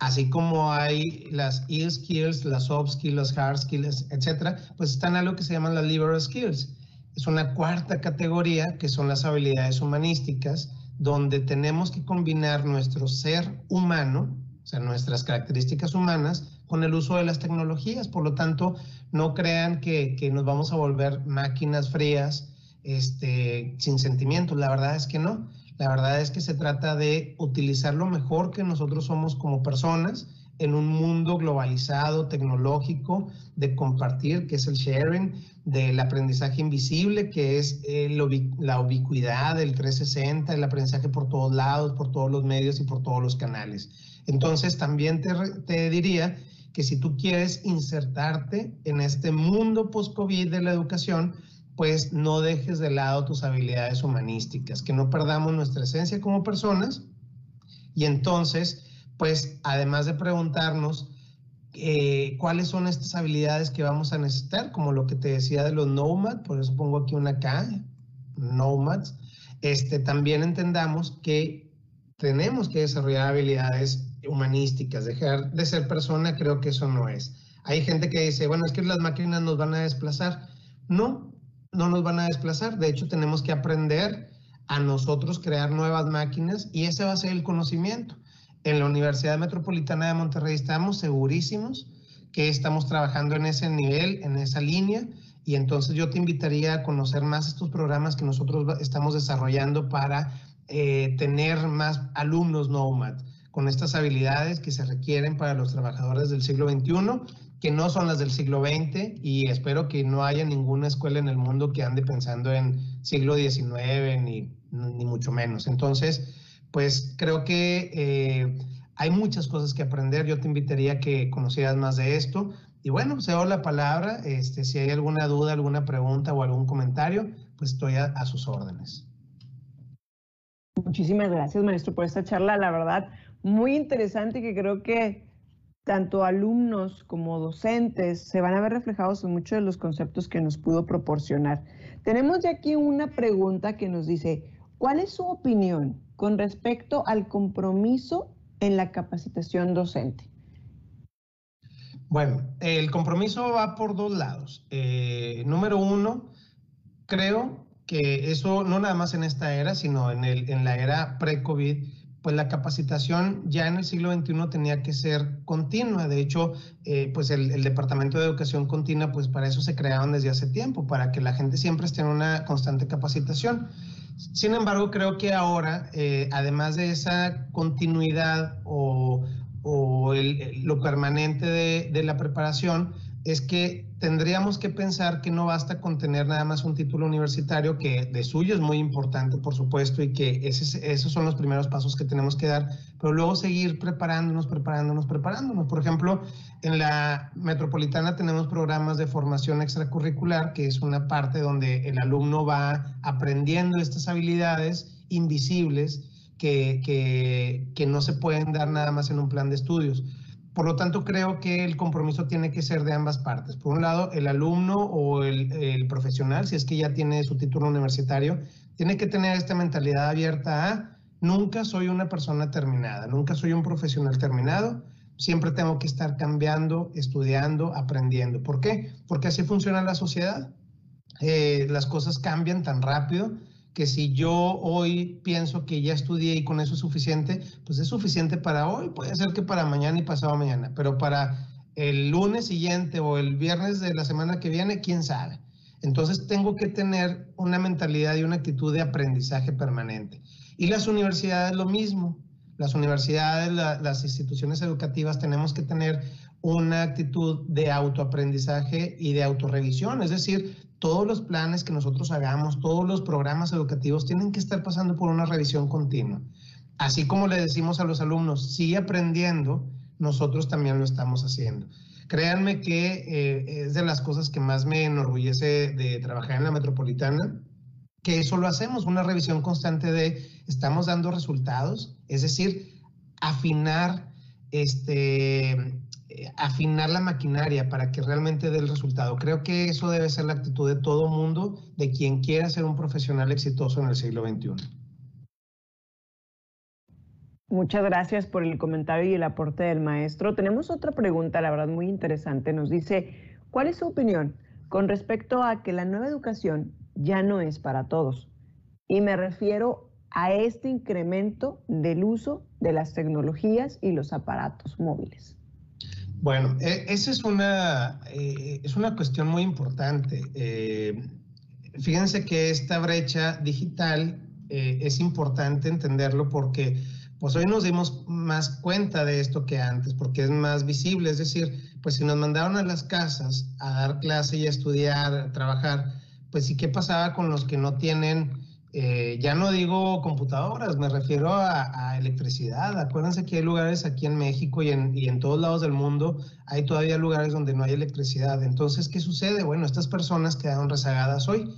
así como hay las e skills, las soft skills, las hard skills, etcétera, pues están algo que se llaman las liberal skills. Es una cuarta categoría que son las habilidades humanísticas, donde tenemos que combinar nuestro ser humano, o sea, nuestras características humanas, con el uso de las tecnologías. Por lo tanto, no crean que, que nos vamos a volver máquinas frías, este, sin sentimientos. La verdad es que no. La verdad es que se trata de utilizar lo mejor que nosotros somos como personas en un mundo globalizado, tecnológico, de compartir, que es el sharing, del aprendizaje invisible, que es eh, la ubicuidad, el 360, el aprendizaje por todos lados, por todos los medios y por todos los canales. Entonces, también te, te diría que si tú quieres insertarte en este mundo post-COVID de la educación, pues no dejes de lado tus habilidades humanísticas, que no perdamos nuestra esencia como personas Y entonces, pues además de preguntarnos eh, cuáles son estas habilidades que vamos a necesitar, como lo que te decía de los nomads, por eso pongo aquí una K, nomads, este, también entendamos que tenemos que desarrollar habilidades humanísticas, dejar de ser persona, creo que eso no es. Hay gente que dice, bueno, es que las máquinas nos van a desplazar. No, no nos van a desplazar. De hecho, tenemos que aprender a nosotros crear nuevas máquinas y ese va a ser el conocimiento. En la Universidad Metropolitana de Monterrey estamos segurísimos que estamos trabajando en ese nivel, en esa línea, y entonces yo te invitaría a conocer más estos programas que nosotros estamos desarrollando para eh, tener más alumnos Nomad con estas habilidades que se requieren para los trabajadores del siglo XXI, que no son las del siglo XX, y espero que no haya ninguna escuela en el mundo que ande pensando en siglo XIX, ni, ni mucho menos. Entonces, pues creo que eh, hay muchas cosas que aprender. Yo te invitaría a que conocieras más de esto. Y bueno, cedo la palabra. Este, si hay alguna duda, alguna pregunta o algún comentario, pues estoy a, sus órdenes. Muchísimas gracias, maestro, por esta charla. La verdad, muy interesante que creo que tanto alumnos como docentes se van a ver reflejados en muchos de los conceptos que nos pudo proporcionar. Tenemos ya aquí una pregunta que nos dice, ¿cuál es su opinión con respecto al compromiso en la capacitación docente? Bueno, el compromiso va por dos lados. Eh, número uno, creo que eso no nada más en esta era, sino en, la era pre-COVID, pues la capacitación ya en el siglo XXI tenía que ser continua. De hecho, eh, pues el, el, Departamento de Educación Continua, pues para eso se crearon desde hace tiempo, para que la gente siempre esté en una constante capacitación. Sin embargo, creo que ahora, eh, además de esa continuidad o, lo permanente de, la preparación, es que tendríamos que pensar que no basta con tener nada más un título universitario, que de suyo es muy importante, por supuesto, y que esos son los primeros pasos que tenemos que dar, pero luego seguir preparándonos, preparándonos, preparándonos. Por ejemplo, en la metropolitana tenemos programas de formación extracurricular, que es una parte donde el alumno va aprendiendo estas habilidades invisibles que, que, que no se pueden dar nada más en un plan de estudios. Por lo tanto, creo que el compromiso tiene que ser de ambas partes. Por un lado, el alumno o el, profesional, si es que ya tiene su título universitario, tiene que tener esta mentalidad abierta a nunca soy una persona terminada, nunca soy un profesional terminado, siempre tengo que estar cambiando, estudiando, aprendiendo. ¿Por qué? Porque así funciona la sociedad. Eh, las cosas cambian tan rápido que si yo hoy pienso que ya estudié y con eso es suficiente, pues es suficiente para hoy, puede ser que para mañana y pasado mañana, pero para el lunes siguiente o el viernes de la semana que viene, quién sabe. Entonces tengo que tener una mentalidad y una actitud de aprendizaje permanente. Y las universidades lo mismo. Las universidades, las instituciones educativas tenemos que tener una actitud de autoaprendizaje y de autorrevisión, es decir, todos los planes que nosotros hagamos, todos los programas educativos tienen que estar pasando por una revisión continua. Así como le decimos a los alumnos, sigue aprendiendo, nosotros también lo estamos haciendo. Créanme que eh, es de las cosas que más me enorgullece de trabajar en la metropolitana, que eso lo hacemos, una revisión constante de estamos dando resultados, es decir, afinar este, afinar la maquinaria para que realmente dé el resultado. Creo que eso debe ser la actitud de todo mundo, de quien quiera ser un profesional exitoso en el siglo XXI. Muchas gracias por el comentario y el aporte del maestro. Tenemos otra pregunta, la verdad, muy interesante. Nos dice, ¿cuál es su opinión con respecto a que la nueva educación ya no es para todos? Y me refiero a este incremento del uso de las tecnologías y los aparatos móviles. Bueno, e, esa es una, eh, es una cuestión muy importante. Eh, fíjense que esta brecha digital eh, es importante entenderlo porque pues hoy nos dimos más cuenta de esto que antes, porque es más visible. Es decir, pues si nos mandaron a las casas a dar clase y a estudiar, a trabajar, pues sí, ¿qué pasaba con los que no tienen eh, ya no digo computadoras, me refiero a, electricidad. Acuérdense que hay lugares aquí en México y en, y en, todos lados del mundo, hay todavía lugares donde no hay electricidad. Entonces, ¿qué sucede? Bueno, estas personas quedaron rezagadas hoy.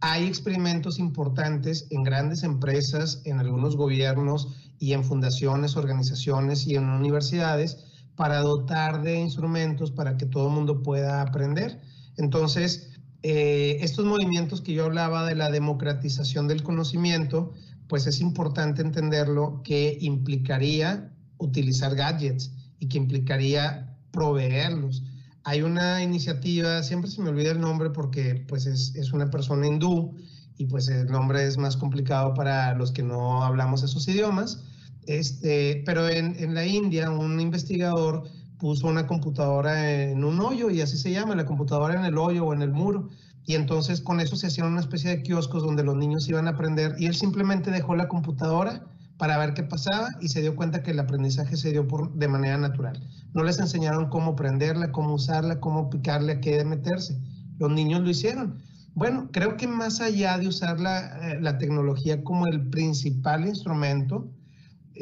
Hay experimentos importantes en grandes empresas, en algunos gobiernos y en fundaciones, organizaciones y en universidades para dotar de instrumentos para que todo el mundo pueda aprender. Entonces, eh, estos movimientos que yo hablaba de la democratización del conocimiento, pues es importante entenderlo que implicaría utilizar gadgets y que implicaría proveerlos. Hay una iniciativa, siempre se me olvida el nombre porque pues es, es una persona hindú y pues el nombre es más complicado para los que no hablamos esos idiomas, este, pero en, en la India un investigador puso una computadora en un hoyo y así se llama, la computadora en el hoyo o en el muro. Y entonces con eso se hacían una especie de kioscos donde los niños iban a aprender y él simplemente dejó la computadora para ver qué pasaba y se dio cuenta que el aprendizaje se dio por, de manera natural. No les enseñaron cómo prenderla, cómo usarla, cómo picarle, a qué meterse. Los niños lo hicieron. Bueno, creo que más allá de usar la, eh, la tecnología como el principal instrumento,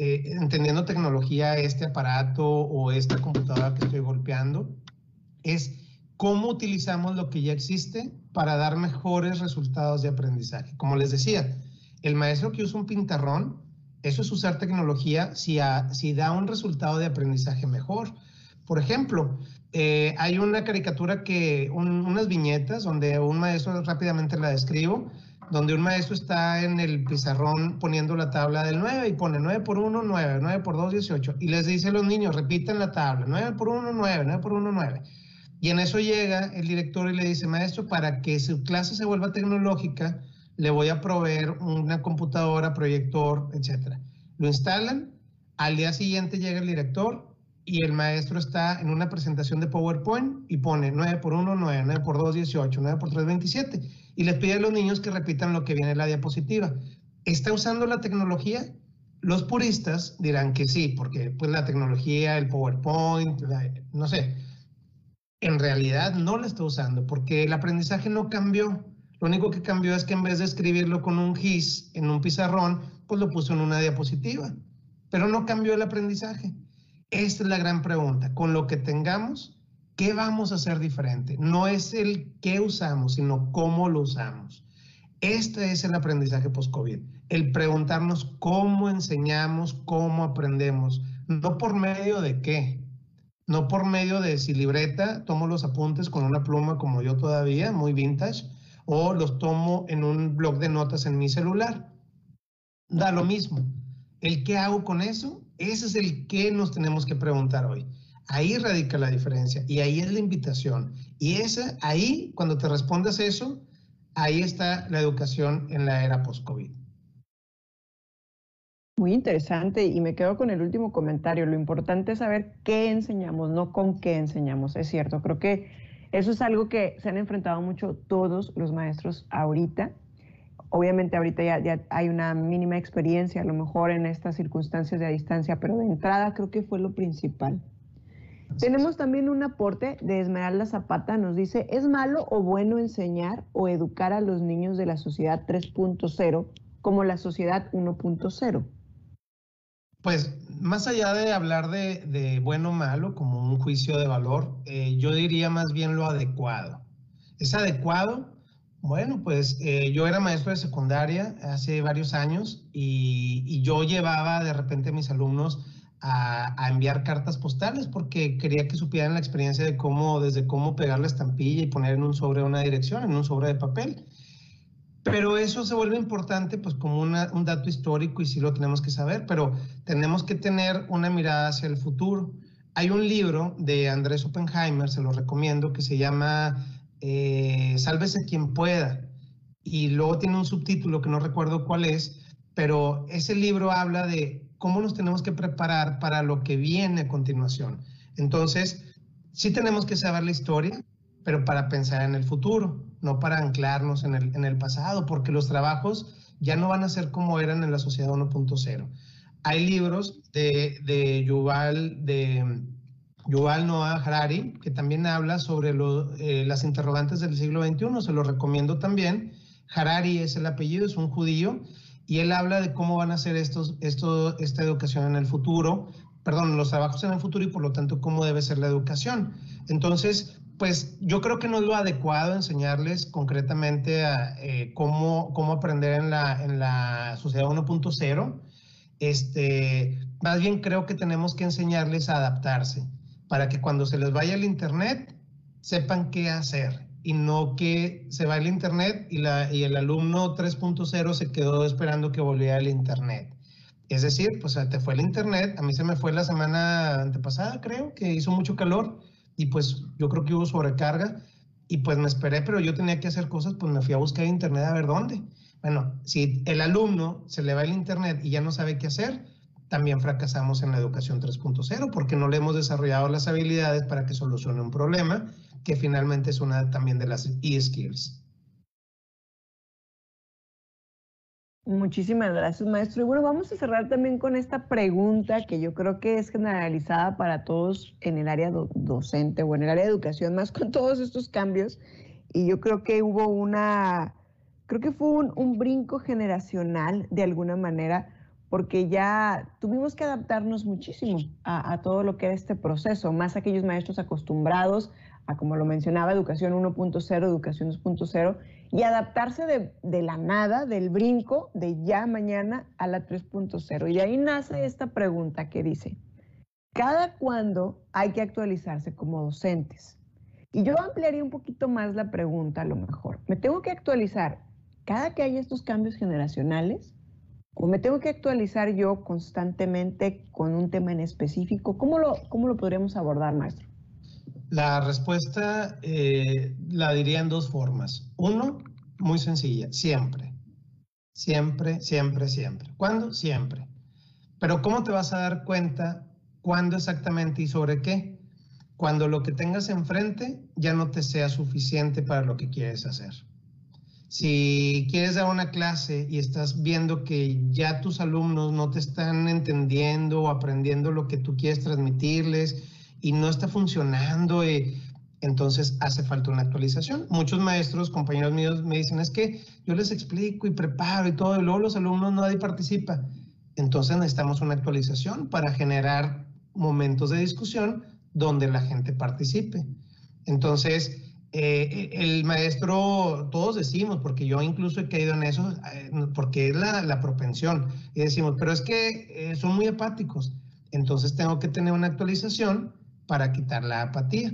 eh, entendiendo tecnología, este aparato o esta computadora que estoy golpeando, es cómo utilizamos lo que ya existe para dar mejores resultados de aprendizaje. Como les decía, el maestro que usa un pintarrón, eso es usar tecnología si, si da un resultado de aprendizaje mejor. Por ejemplo, eh, hay una caricatura que, unas viñetas donde un maestro rápidamente la describo, donde un maestro está en el pizarrón poniendo la tabla del 9 y pone 9 por 1, 9, 9 por 2, 18. Y les dice a los niños, repiten la tabla, 9 por 1, 9, 9 por 1, 9. Y en eso llega el director y le dice, maestro, para que su clase se vuelva tecnológica, le voy a proveer una computadora, proyector, etc. Lo instalan, al día siguiente llega el director y el maestro está en una presentación de PowerPoint y pone 9 por 1, 9, 9 por 2, 18, 9 por 3, 27 y les pide a los niños que repitan lo que viene en la diapositiva. ¿Está usando la tecnología? Los puristas dirán que sí, porque pues la tecnología, el PowerPoint, no sé, en realidad no la está usando porque el aprendizaje no cambió. Lo único que cambió es que en vez de escribirlo con un GIS en un pizarrón, pues lo puso en una diapositiva. Pero no cambió el aprendizaje. Esta es la gran pregunta. Con lo que tengamos, ¿Qué vamos a hacer diferente? No es el qué usamos, sino cómo lo usamos. Este es el aprendizaje post-COVID, el preguntarnos cómo enseñamos, cómo aprendemos, no por medio de qué, no por medio de si libreta, tomo los apuntes con una pluma como yo todavía, muy vintage, o los tomo en un blog de notas en mi celular. Da lo mismo. El qué hago con eso, ese es el qué nos tenemos que preguntar hoy. Ahí radica la diferencia y ahí es la invitación. Y esa, ahí, cuando te respondes eso, ahí está la educación en la era post-COVID. Muy interesante y me quedo con el último comentario. Lo importante es saber qué enseñamos, no con qué enseñamos. Es cierto, creo que eso es algo que se han enfrentado mucho todos los maestros ahorita. Obviamente ahorita ya, ya, hay una mínima experiencia, a lo mejor en estas circunstancias de a distancia, pero de entrada creo que fue lo principal. Tenemos también un aporte de Esmeralda Zapata, nos dice, ¿es malo o bueno enseñar o educar a los niños de la sociedad 3.0 como la sociedad 1.0? Pues más allá de hablar de, bueno o malo como un juicio de valor, eh, yo diría más bien lo adecuado. ¿Es adecuado? Bueno, pues eh, yo era maestro de secundaria hace varios años y, y yo llevaba de repente a mis alumnos a, enviar cartas postales porque quería que supieran la experiencia de cómo, desde cómo pegar la estampilla y poner en un sobre una dirección, en un sobre de papel. Pero eso se vuelve importante pues como un dato histórico y sí lo tenemos que saber, pero tenemos que tener una mirada hacia el futuro. Hay un libro de Andrés Oppenheimer, se lo recomiendo, que se llama eh, Sálvese quien pueda. Y luego tiene un subtítulo que no recuerdo cuál es, pero ese libro habla de cómo nos tenemos que preparar para lo que viene a continuación. Entonces, sí tenemos que saber la historia, pero para pensar en el futuro, no para anclarnos en el, en el pasado, porque los trabajos ya no van a ser como eran en la sociedad 1.0. Hay libros de, de Yuval, de Yuval Noah Harari, que también habla sobre eh, las interrogantes del siglo XXI, se lo recomiendo también. Harari es el apellido, es un judío, y él habla de cómo van a ser estos, esto, esta educación en el futuro, perdón, los trabajos en el futuro y por lo tanto cómo debe ser la educación. Entonces, pues yo creo que no es lo adecuado enseñarles concretamente eh, cómo, cómo aprender en la, en la sociedad 1.0. Este, más bien creo que tenemos que enseñarles a adaptarse para que cuando se les vaya el internet sepan qué hacer y no que se va el internet y, la, y el alumno 3.0 se quedó esperando que volviera el internet. Es decir, pues te fue el internet, a mí se me fue la semana antepasada, creo, que hizo mucho calor y pues yo creo que hubo sobrecarga y pues me esperé, pero yo tenía que hacer cosas, pues me fui a buscar internet a ver dónde. Bueno, si el alumno se le va el internet y ya no sabe qué hacer, también fracasamos en la educación 3.0 porque no le hemos desarrollado las habilidades para que solucione un problema, que finalmente es una también de las e-skills. Muchísimas gracias, maestro. Y bueno, vamos a cerrar también con esta pregunta que yo creo que es generalizada para todos en el área docente o en el área de educación, más con todos estos cambios. Y yo creo que hubo una, creo que fue un, brinco generacional de alguna manera, porque ya tuvimos que adaptarnos muchísimo a, a todo lo que era este proceso, más aquellos maestros acostumbrados como lo mencionaba, educación 1.0, educación 2.0 y adaptarse de, la nada, del brinco, de ya mañana a la 3.0. Y ahí nace esta pregunta que dice, ¿cada cuándo hay que actualizarse como docentes? Y yo ampliaría un poquito más la pregunta a lo mejor. ¿Me tengo que actualizar cada que haya estos cambios generacionales? ¿O me tengo que actualizar yo constantemente con un tema en específico? ¿Cómo lo, cómo lo podríamos abordar, maestro? La respuesta eh, la diría en dos formas. Uno, muy sencilla, siempre. Siempre, siempre, siempre. ¿Cuándo? Siempre. Pero ¿cómo te vas a dar cuenta cuándo exactamente y sobre qué? Cuando lo que tengas enfrente ya no te sea suficiente para lo que quieres hacer. Si quieres dar una clase y estás viendo que ya tus alumnos no te están entendiendo o aprendiendo lo que tú quieres transmitirles, y no está funcionando, eh, entonces hace falta una actualización. Muchos maestros, compañeros míos me dicen, es que yo les explico y preparo y todo, y luego los alumnos nadie participa. Entonces necesitamos una actualización para generar momentos de discusión donde la gente participe. Entonces, eh, el maestro, todos decimos, porque yo incluso he caído en eso, eh, porque es la, la, propensión, y decimos, pero es que son muy apáticos, entonces tengo que tener una actualización para quitar la apatía.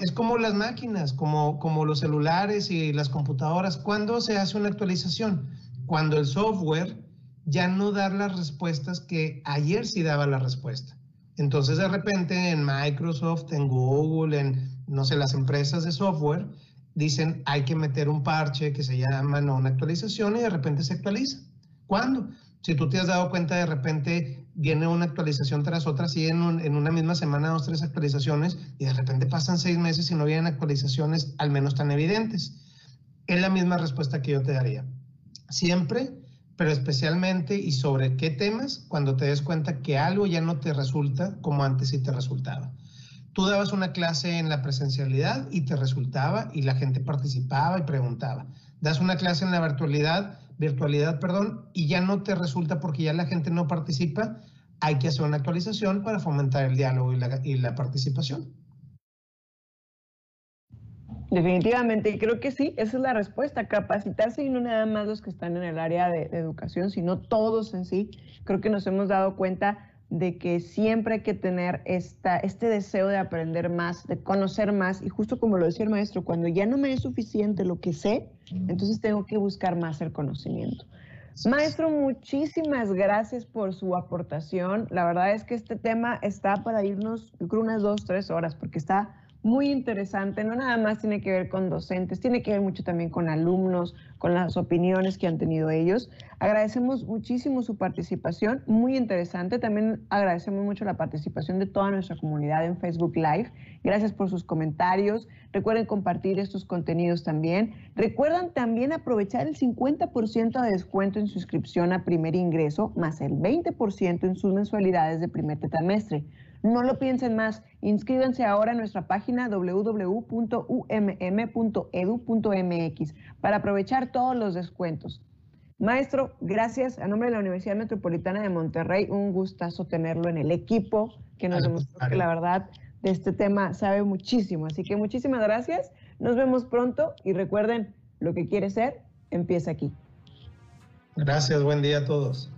Es como las máquinas, como, como los celulares y las computadoras. ¿Cuándo se hace una actualización? Cuando el software ya no da las respuestas que ayer sí daba la respuesta. Entonces de repente en Microsoft, en Google, en, no sé, las empresas de software, dicen hay que meter un parche que se llama no una actualización y de repente se actualiza. ¿Cuándo? Si tú te has dado cuenta de repente viene una actualización tras otra, así en, en, una misma semana, dos, tres actualizaciones, y de repente pasan seis meses y no vienen actualizaciones al menos tan evidentes. Es la misma respuesta que yo te daría. Siempre, pero especialmente y sobre qué temas, cuando te des cuenta que algo ya no te resulta como antes sí te resultaba. Tú dabas una clase en la presencialidad y te resultaba y la gente participaba y preguntaba. Das una clase en la virtualidad virtualidad, perdón, y ya no te resulta porque ya la gente no participa, hay que hacer una actualización para fomentar el diálogo y la, participación. Definitivamente, y creo que sí, esa es la respuesta, capacitarse y no nada más los que están en el área de, educación, sino todos en sí. Creo que nos hemos dado cuenta de que siempre hay que tener esta, este deseo de aprender más, de conocer más, y justo como lo decía el maestro, cuando ya no me es suficiente lo que sé, entonces tengo que buscar más el conocimiento. Maestro, muchísimas gracias por su aportación. La verdad es que este tema está para irnos, yo creo, unas dos, tres horas, porque está muy interesante. No nada más tiene que ver con docentes, tiene que ver mucho también con alumnos, con las opiniones que han tenido ellos. Agradecemos muchísimo su participación, muy interesante. También agradecemos mucho la participación de toda nuestra comunidad en Facebook Live. Gracias por sus comentarios. Recuerden compartir estos contenidos también. Recuerdan también aprovechar el 50% de descuento en su inscripción a primer ingreso, más el 20% en sus mensualidades de primer trimestre. No lo piensen más. Inscríbanse ahora en nuestra página www.umm.edu.mx para aprovechar todos los descuentos. Maestro, gracias. A nombre de la Universidad Metropolitana de Monterrey, un gustazo tenerlo en el equipo, que nos demostró que la verdad de este tema sabe muchísimo. Así que muchísimas gracias. Nos vemos pronto y recuerden, lo que quiere ser, empieza aquí. Gracias, buen día a todos.